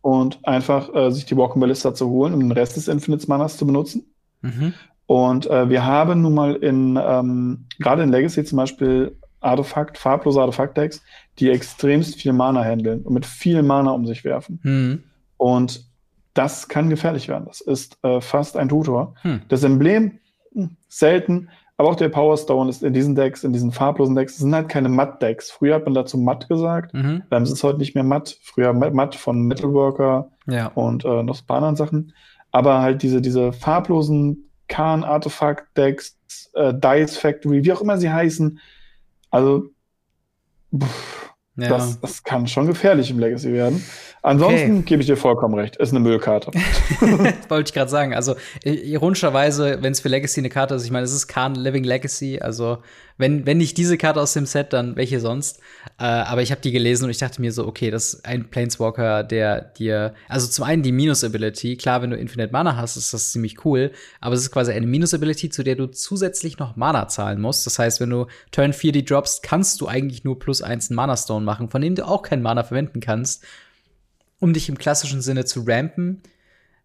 Und einfach äh, sich die Walking Ballista zu holen, um den Rest des Infinite Manas zu benutzen. Mhm. Und äh, wir haben nun mal in, ähm, gerade in Legacy zum Beispiel, Artefakt, farblose Artefakt-Decks, die extremst viel Mana handeln und mit viel Mana um sich werfen. Mhm. Und das kann gefährlich werden. Das ist äh, fast ein Tutor. Mhm. Das Emblem, hm, selten, aber auch der Power Stone ist in diesen Decks, in diesen farblosen Decks, das sind halt keine Matt-Decks. Früher hat man dazu Matt gesagt, mhm. dann ist es heute nicht mehr Matt. Früher Matt von Metalworker ja. und äh, noch ein paar anderen Sachen. Aber halt diese, diese farblosen Khan-Artefakt-Decks, äh, Dice Factory, wie auch immer sie heißen, also, pff, ja. das, das kann schon gefährlich im Legacy werden. Ansonsten okay. gebe ich dir vollkommen recht. Ist eine Müllkarte. Wollte ich gerade sagen. Also ironischerweise, wenn es für Legacy eine Karte ist, ich meine, es ist Khan Living Legacy. Also wenn, wenn nicht diese Karte aus dem Set, dann welche sonst? Äh, aber ich habe die gelesen und ich dachte mir so, okay, das ist ein Planeswalker, der dir, also zum einen die Minus-Ability, klar, wenn du Infinite Mana hast, ist das ziemlich cool, aber es ist quasi eine Minus-Ability, zu der du zusätzlich noch Mana zahlen musst. Das heißt, wenn du Turn 4 die droppst, kannst du eigentlich nur plus eins einen Mana-Stone machen, von dem du auch keinen Mana verwenden kannst, um dich im klassischen Sinne zu rampen.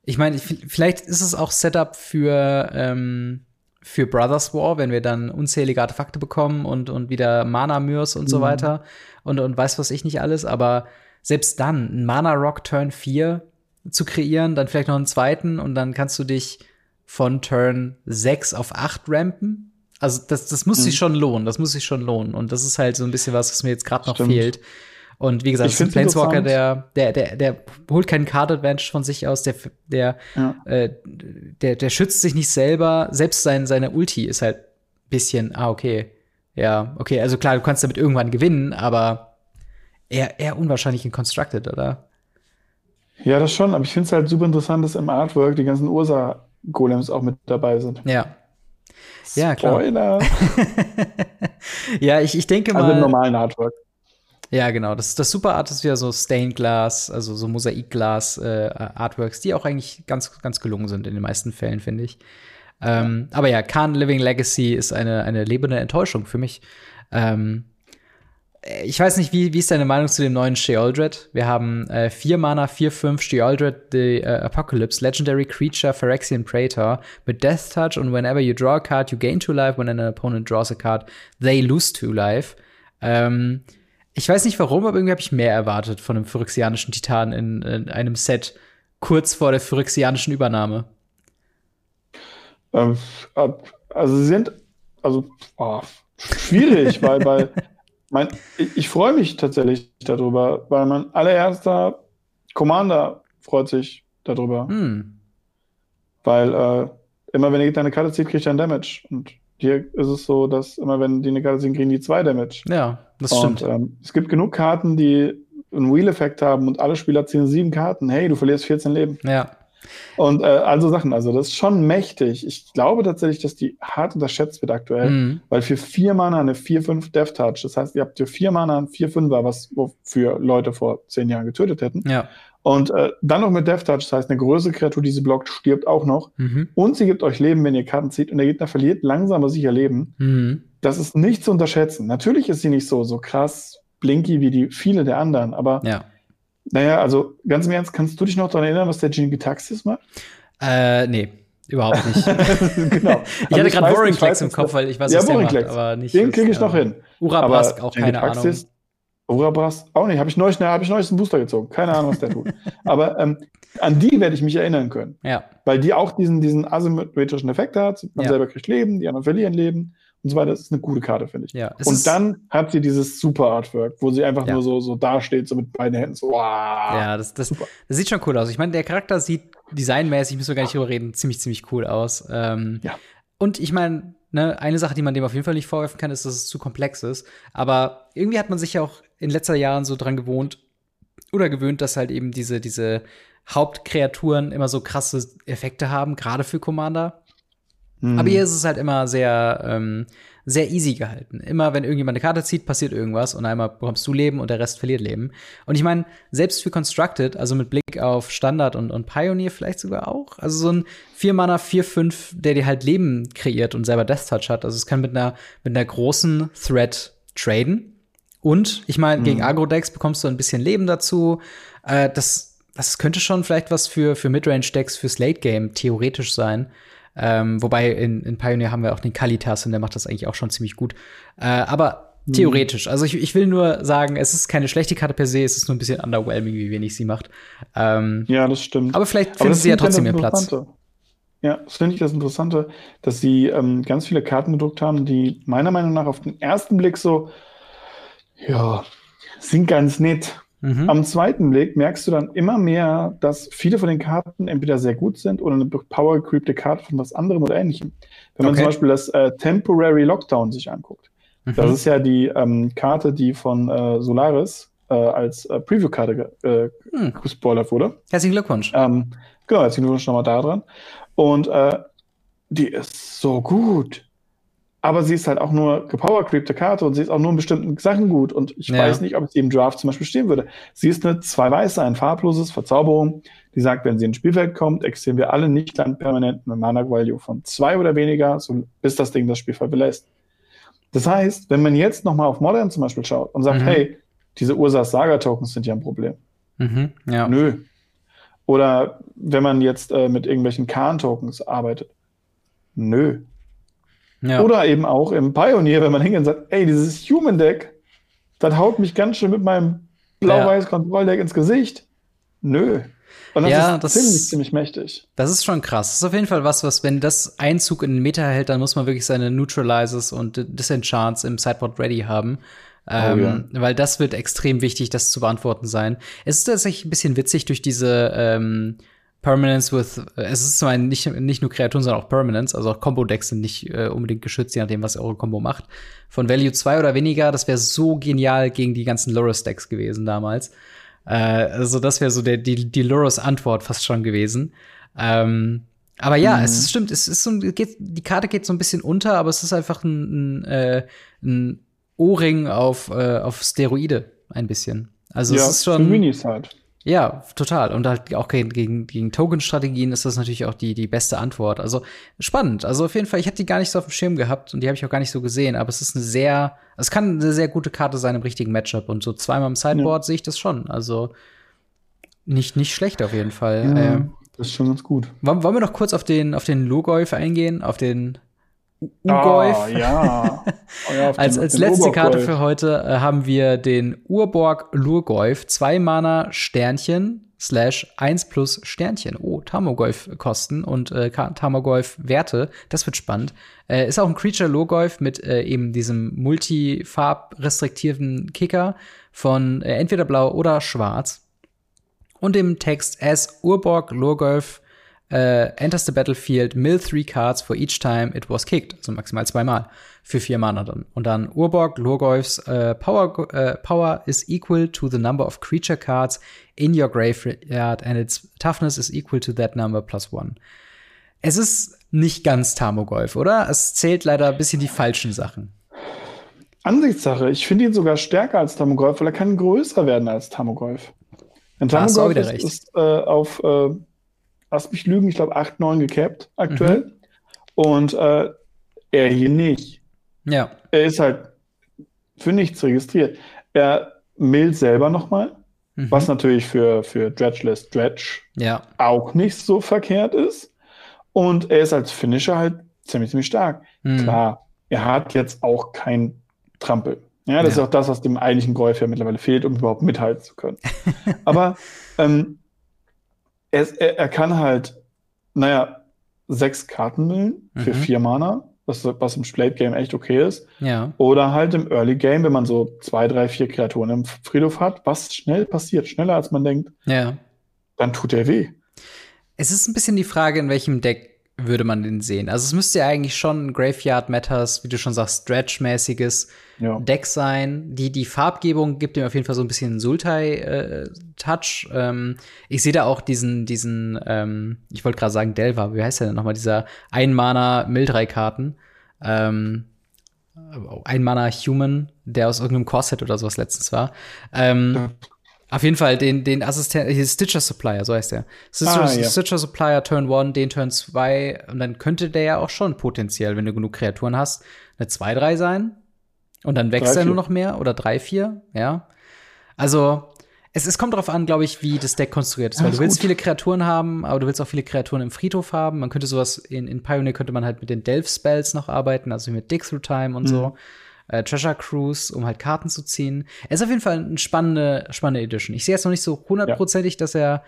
Ich meine, vielleicht ist es auch Setup für, ähm, für Brothers War, wenn wir dann unzählige Artefakte bekommen und, und wieder Mana-Myrs und mhm. so weiter und, und weiß was ich nicht alles. Aber selbst dann, ein Mana-Rock Turn 4 zu kreieren, dann vielleicht noch einen zweiten und dann kannst du dich von Turn 6 auf 8 rampen. Also das, das muss mhm. sich schon lohnen, das muss sich schon lohnen. Und das ist halt so ein bisschen was, was mir jetzt gerade noch fehlt. Und wie gesagt, ich das ist ein Planeswalker, der, der, der, der holt keinen Card Advantage von sich aus, der, der, ja. äh, der, der schützt sich nicht selber. Selbst sein, seine Ulti ist halt ein bisschen, ah, okay. Ja, okay, also klar, du kannst damit irgendwann gewinnen, aber eher, eher unwahrscheinlich in Constructed, oder? Ja, das schon, aber ich finde es halt super interessant, dass im Artwork die ganzen Ursa-Golems auch mit dabei sind. Ja. Ja, klar. Spoiler. ja, ich, ich denke mal. Also im normalen Artwork. Ja, genau. Das, das Super Art ist wieder so Stained Glass, also so Mosaikglas äh, Artworks, die auch eigentlich ganz, ganz gelungen sind in den meisten Fällen, finde ich. Ähm, aber ja, Khan Living Legacy ist eine, eine lebende Enttäuschung für mich. Ähm, ich weiß nicht, wie, wie ist deine Meinung zu dem neuen Sheoldred? Wir haben äh, vier Mana, vier, fünf Sheoldred, The uh, Apocalypse, Legendary Creature, Phyrexian Praetor mit Death Touch und whenever you draw a card, you gain two life. When an opponent draws a card, they lose two life. Ähm, ich weiß nicht warum, aber irgendwie habe ich mehr erwartet von einem phyrexianischen Titan in, in, einem Set kurz vor der phyrexianischen Übernahme. Ähm, also sie sind also oh, schwierig, weil, weil mein, ich, ich freue mich tatsächlich darüber, weil mein allererster Commander freut sich darüber. Hm. Weil äh, immer wenn ihr deine Karte zieht, kriegt ihr ein Damage. Und hier ist es so, dass immer wenn die eine Karte ziehen, kriegen die zwei Damage. Ja, das und, stimmt. Ähm, es gibt genug Karten, die einen Wheel-Effekt haben und alle Spieler ziehen sieben Karten. Hey, du verlierst 14 Leben. Ja. Und äh, also Sachen, also das ist schon mächtig. Ich glaube tatsächlich, dass die hart unterschätzt wird aktuell, mhm. weil für vier Mana eine 4-5 Death Touch, das heißt, ihr habt für vier Mana ein 4-5er, was wofür Leute vor zehn Jahren getötet hätten. Ja. Und äh, dann noch mit Death Touch, das heißt, eine größere Kreatur, die sie blockt, stirbt auch noch. Mhm. Und sie gibt euch Leben, wenn ihr Karten zieht und der Gegner verliert langsam aber sicher Leben. Mhm. Das ist nicht zu unterschätzen. Natürlich ist sie nicht so, so krass blinky wie die viele der anderen, aber ja naja, also ganz im Ernst, kannst du dich noch daran erinnern, was der Gene Gitaxis macht? Äh, nee. Überhaupt nicht. genau. ich hatte gerade Warring Flex im Kopf, weil ich weiß, ja, was der macht, aber nicht. Den kriege ich noch hin. Urabrask auch keine Ahnung. Urabrask auch nicht. Habe ich neulich, hab ich neulich einen Booster gezogen. Keine Ahnung, was der tut. aber ähm, an die werde ich mich erinnern können. Ja. Weil die auch diesen, diesen asymmetrischen Effekt hat. Man ja. selber kriegt Leben, die anderen verlieren Leben und so weiter. Das ist eine gute Karte, finde ich. Ja, und dann hat sie dieses super Artwork, wo sie einfach ja. nur so, so dasteht, so mit beiden Händen so, wow. Ja, das, das, das sieht schon cool aus. Ich meine, der Charakter sieht designmäßig, müssen wir gar nicht drüber reden, ziemlich, ziemlich cool aus. Ähm, ja. Und ich meine, ne, eine Sache, die man dem auf jeden Fall nicht vorwerfen kann, ist, dass es zu komplex ist. Aber irgendwie hat man sich ja auch in letzter Jahren so dran gewohnt oder gewöhnt, dass halt eben diese, diese Hauptkreaturen immer so krasse Effekte haben, gerade für Commander. Mhm. Aber hier ist es halt immer sehr, ähm, sehr easy gehalten. Immer wenn irgendjemand eine Karte zieht, passiert irgendwas und einmal bekommst du Leben und der Rest verliert Leben. Und ich meine, selbst für Constructed, also mit Blick auf Standard und, und Pioneer vielleicht sogar auch, also so ein 4-Mana, 4-5, der dir halt Leben kreiert und selber Death Touch hat. Also es kann mit einer, mit einer großen Threat traden. Und ich meine, mhm. gegen Agro-Decks bekommst du ein bisschen Leben dazu. Äh, das, das könnte schon vielleicht was für, für Midrange-Decks fürs Late-Game theoretisch sein. Ähm, wobei in, in Pioneer haben wir auch den Kalitas und der macht das eigentlich auch schon ziemlich gut. Äh, aber mhm. theoretisch. Also ich, ich will nur sagen, es ist keine schlechte Karte per se, es ist nur ein bisschen underwhelming, wie wenig sie macht. Ähm, ja, das stimmt. Aber vielleicht finden sie ja trotzdem ihren Platz. Ja, das finde ich das Interessante, dass sie ähm, ganz viele Karten gedruckt haben, die meiner Meinung nach auf den ersten Blick so, ja, sind ganz nett. Mhm. Am zweiten Blick merkst du dann immer mehr, dass viele von den Karten entweder sehr gut sind oder eine power-creepte Karte von was anderem oder ähnlichem. Wenn man okay. zum Beispiel das äh, Temporary Lockdown sich anguckt. Mhm. Das ist ja die ähm, Karte, die von äh, Solaris äh, als äh, Preview-Karte äh, mhm. gespoilert wurde. Herzlichen Glückwunsch. Ähm, genau, herzlichen Glückwunsch nochmal da dran. Und äh, die ist so gut aber sie ist halt auch nur gepowercreepte Karte und sie ist auch nur in bestimmten Sachen gut. Und ich ja. weiß nicht, ob sie im Draft zum Beispiel stehen würde. Sie ist eine zwei weiße, ein farbloses Verzauberung, die sagt, wenn sie ins Spielfeld kommt, existieren wir alle nicht dann permanent mit Mana Value von zwei oder weniger, so bis das Ding das Spielfeld belässt. Das heißt, wenn man jetzt nochmal auf Modern zum Beispiel schaut und sagt, mhm. hey, diese Ursas Saga Tokens sind ja ein Problem. Mhm, ja. Nö. Oder wenn man jetzt äh, mit irgendwelchen Khan Tokens arbeitet. Nö Ja. Oder eben auch im Pioneer, wenn man hingeht und sagt, ey, dieses Human Deck, das haut mich ganz schön mit meinem blau-weiß Kontrolldeck ins Gesicht. Nö. Und das ja, ist das ziemlich, ziemlich mächtig. Das ist schon krass. Das ist auf jeden Fall was, was, wenn das Einzug in den Meta hält, dann muss man wirklich seine Neutralizes und Disenchants im Sideboard ready haben. Ähm, oh, ja. Weil das wird extrem wichtig, das zu beantworten sein. Es ist tatsächlich ein bisschen witzig durch diese ähm, Permanence with, äh, es ist zwar nicht, nicht nur Kreaturen, sondern auch Permanence, also auch Combo-Decks sind nicht äh, unbedingt geschützt, je nachdem, was eure Combo macht. Von Value 2 oder weniger, das wäre so genial gegen die ganzen Loris-Decks gewesen damals. Äh, also das wäre so der, die, die Loris-Antwort fast schon gewesen. Ähm, aber ja, mhm. es stimmt, es ist so, geht, die Karte geht so ein bisschen unter, aber es ist einfach ein, ein, äh, ein O-Ring auf, äh, auf Steroide, ein bisschen. Also ja, es ist schon. Minis halt. Ja, total. Und halt auch gegen, gegen, gegen Token-Strategien ist das natürlich auch die, die beste Antwort. Also spannend. Also auf jeden Fall, ich hätte die gar nicht so auf dem Schirm gehabt und die habe ich auch gar nicht so gesehen, aber es ist eine sehr, es kann eine sehr gute Karte sein im richtigen Matchup. Und so zweimal im Sideboard ja. sehe ich das schon. Also nicht, nicht schlecht auf jeden Fall. Ja, äh, das ist schon ganz gut. Wollen, wollen wir noch kurz auf den, auf den Lugolf eingehen, auf den Urgolf. Oh, ja. Oh, ja als als letzte Karte für heute äh, haben wir den Urborg Lurgolf. Zwei Mana Sternchen slash 1 plus Sternchen. Oh, Tamogolf Kosten und äh, Tamogolf Werte. Das wird spannend. Äh, ist auch ein Creature Lurgolf mit äh, eben diesem multifarb-restriktiven Kicker von äh, entweder blau oder schwarz. Und dem Text as Urborg Lurgolf Uh, enters the battlefield, mill three cards for each time it was kicked. Also maximal zweimal für vier Mana dann. Und dann Urborg, Lurgolfs uh, power, uh, power is equal to the number of creature cards in your graveyard and its toughness is equal to that number plus one. Es ist nicht ganz Tamogolf, oder? Es zählt leider ein bisschen die falschen Sachen. Ansichtssache. Ich finde ihn sogar stärker als Tamogolf, weil er kann größer werden als Tamogolf. Ein Tamogolf ist, ist äh, auf äh, lass mich lügen, ich glaube 8, 9 gecapped aktuell. Mhm. Und äh, er hier nicht. Ja. Er ist halt für nichts registriert. Er mailt selber nochmal, mhm. was natürlich für, für Dredgeless Dredge ja. auch nicht so verkehrt ist. Und er ist als Finisher halt ziemlich, ziemlich stark. Mhm. Klar, er hat jetzt auch kein Trampel. Ja, das ja. ist auch das, was dem eigentlichen Golf ja mittlerweile fehlt, um überhaupt mithalten zu können. Aber ähm, er, er, er kann halt, naja, sechs Karten millen für mhm. vier Mana, was, was im Late Game echt okay ist. Ja. Oder halt im Early Game, wenn man so zwei, drei, vier Kreaturen im Friedhof hat, was schnell passiert, schneller als man denkt, ja. dann tut er weh. Es ist ein bisschen die Frage, in welchem Deck würde man den sehen. Also es müsste ja eigentlich schon Graveyard Matters, wie du schon sagst, Stretch-mäßiges ja. Deck sein. Die, die Farbgebung gibt ihm auf jeden Fall so ein bisschen Sultai-Touch. Äh, ähm, ich sehe da auch diesen, diesen, ähm, ich wollte gerade sagen Delva, wie heißt der denn nochmal, dieser Ein-Mana Mildrei-Karten. Ähm, ein Mana Human, der aus irgendeinem Corset oder sowas letztens war. Ähm. Auf jeden Fall den, den Assistent, Stitcher Supplier, so heißt der. Stitcher, ah, ja. Stitcher Supplier Turn 1, den Turn 2. Und dann könnte der ja auch schon potenziell, wenn du genug Kreaturen hast, eine 2-3 sein. Und dann wächst er nur noch mehr oder 3-4, ja. Also, es, es kommt darauf an, glaube ich, wie das Deck konstruiert ist. Weil du willst gut. viele Kreaturen haben, aber du willst auch viele Kreaturen im Friedhof haben. Man könnte sowas, in, in Pioneer könnte man halt mit den Delph-Spells noch arbeiten, also mit Dig Through Time und mhm. so äh, Treasure Cruise, um halt Karten zu ziehen. Er ist auf jeden Fall eine spannende, spannende Edition. Ich sehe jetzt noch nicht so hundertprozentig, ja. dass er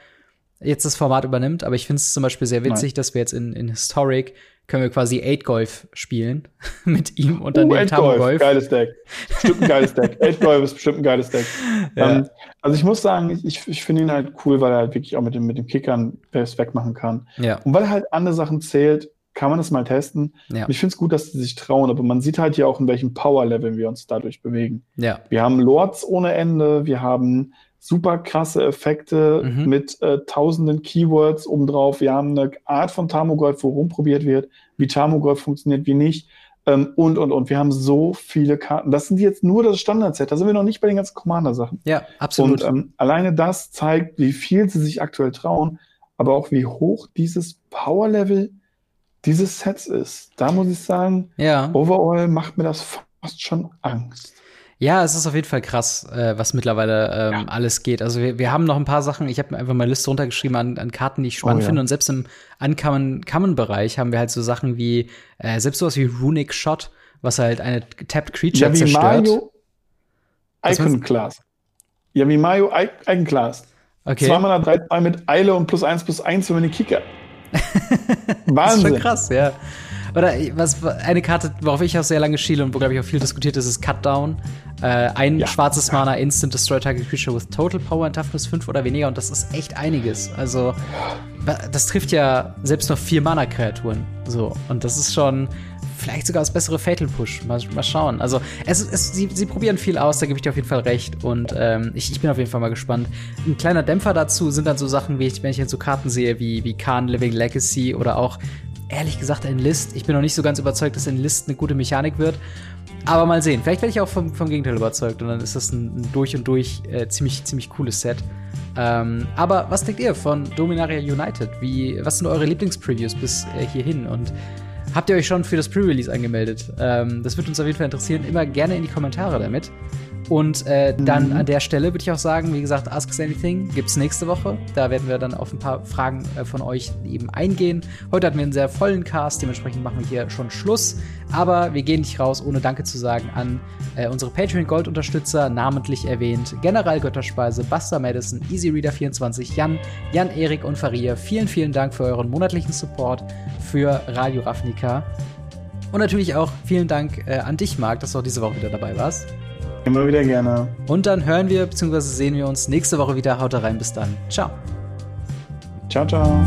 jetzt das Format übernimmt, aber ich finde es zum Beispiel sehr witzig, Nein. dass wir jetzt in, in Historic können wir quasi 8 Golf spielen mit ihm und dann uh, dem Tamo Golf. Geiles Deck. Bestimmt ein geiles Deck. 8 Golf ist bestimmt ein geiles Deck. Ja. Um, ähm, also ich muss sagen, ich, ich finde ihn halt cool, weil er halt wirklich auch mit dem, mit dem Kickern Base wegmachen kann. Ja. Und weil er halt andere Sachen zählt, kann man das mal testen. Ja. Ich finde es gut, dass sie sich trauen, aber man sieht halt hier auch, in welchem Power-Level wir uns dadurch bewegen. Ja. Wir haben Lords ohne Ende, wir haben super krasse Effekte mhm. mit äh, tausenden Keywords obendrauf. Wir haben eine Art von Tamogolf, wo rumprobiert wird, wie Tamogolf funktioniert, wie nicht. Ähm, und, und, und. Wir haben so viele Karten. Das sind jetzt nur das Standard-Set. Da sind wir noch nicht bei den ganzen Commander-Sachen. Ja, absolut. Und ähm, alleine das zeigt, wie viel sie sich aktuell trauen, aber auch wie hoch dieses Power-Level dieses Sets ist. Da muss ich sagen, ja. overall macht mir das fast schon Angst. Ja, es ist auf jeden Fall krass, äh, was mittlerweile ähm, ja. alles geht. Also wir, wir haben noch ein paar Sachen, ich habe mir einfach mal eine Liste runtergeschrieben an, an Karten, die ich spannend oh, ja. finde. Und selbst im Uncommon-Bereich haben wir halt so Sachen wie, äh, selbst sowas wie Runic Shot, was halt eine Tapped Creature ja, wie zerstört. Mario Icon Class. Ja, wie Mario Icon Class. Okay. Zweimal drei, zwei mit Eile und plus eins plus eins für meine Kicker. Wahnsinn. das ist schon krass, ja. Oder was eine Karte, worauf ich auch sehr lange schiele und wo, glaube ich, auch viel diskutiert ist, ist Cut Down. Äh, ein ja. schwarzes Mana Instant Destroy Target Creature with Total Power and Toughness 5 oder weniger und das ist echt einiges. Also, das trifft ja selbst noch vier Mana-Kreaturen. So, und das ist schon vielleicht sogar das bessere Fatal Push. Mal, mal schauen. Also, es, es, sie, sie probieren viel aus, da gebe ich dir auf jeden Fall recht. Und ähm, ich, ich bin auf jeden Fall mal gespannt. Ein kleiner Dämpfer dazu sind dann so Sachen, wie ich, wenn ich jetzt so Karten sehe, wie, wie Khan Living Legacy oder auch ehrlich gesagt Enlist. Ich bin noch nicht so ganz überzeugt, dass Enlist eine gute Mechanik wird. Aber mal sehen. Vielleicht werde ich auch vom, vom Gegenteil überzeugt und dann ist das ein, ein durch und durch äh, ziemlich, ziemlich cooles Set. Ähm, aber was denkt ihr von Dominaria United? Wie, was sind eure Lieblingspreviews bis äh, hierhin? Und habt ihr euch schon für das Pre-Release angemeldet? Ähm, das würde uns auf jeden Fall interessieren. Immer gerne in die Kommentare damit. Und äh, dann mhm. an der Stelle würde ich auch sagen, wie gesagt, Ask Us Anything gibt es nächste Woche. Da werden wir dann auf ein paar Fragen äh, von euch eben eingehen. Heute hatten wir einen sehr vollen Cast, dementsprechend machen wir hier schon Schluss. Aber wir gehen nicht raus, ohne Danke zu sagen an äh, unsere Patreon-Gold-Unterstützer, namentlich erwähnt General Götterspeise, Buster Madison, EasyReader24, Jan, Jan, Erik und Faria. Vielen, vielen Dank für euren monatlichen Support für Radio Ravnica. Und natürlich auch vielen Dank äh, an dich, Marc, dass du auch diese Woche wieder dabei warst. Immer wieder gerne. Und dann hören wir bzw. sehen wir uns nächste Woche wieder. Haut rein, bis dann. Ciao. Ciao, ciao.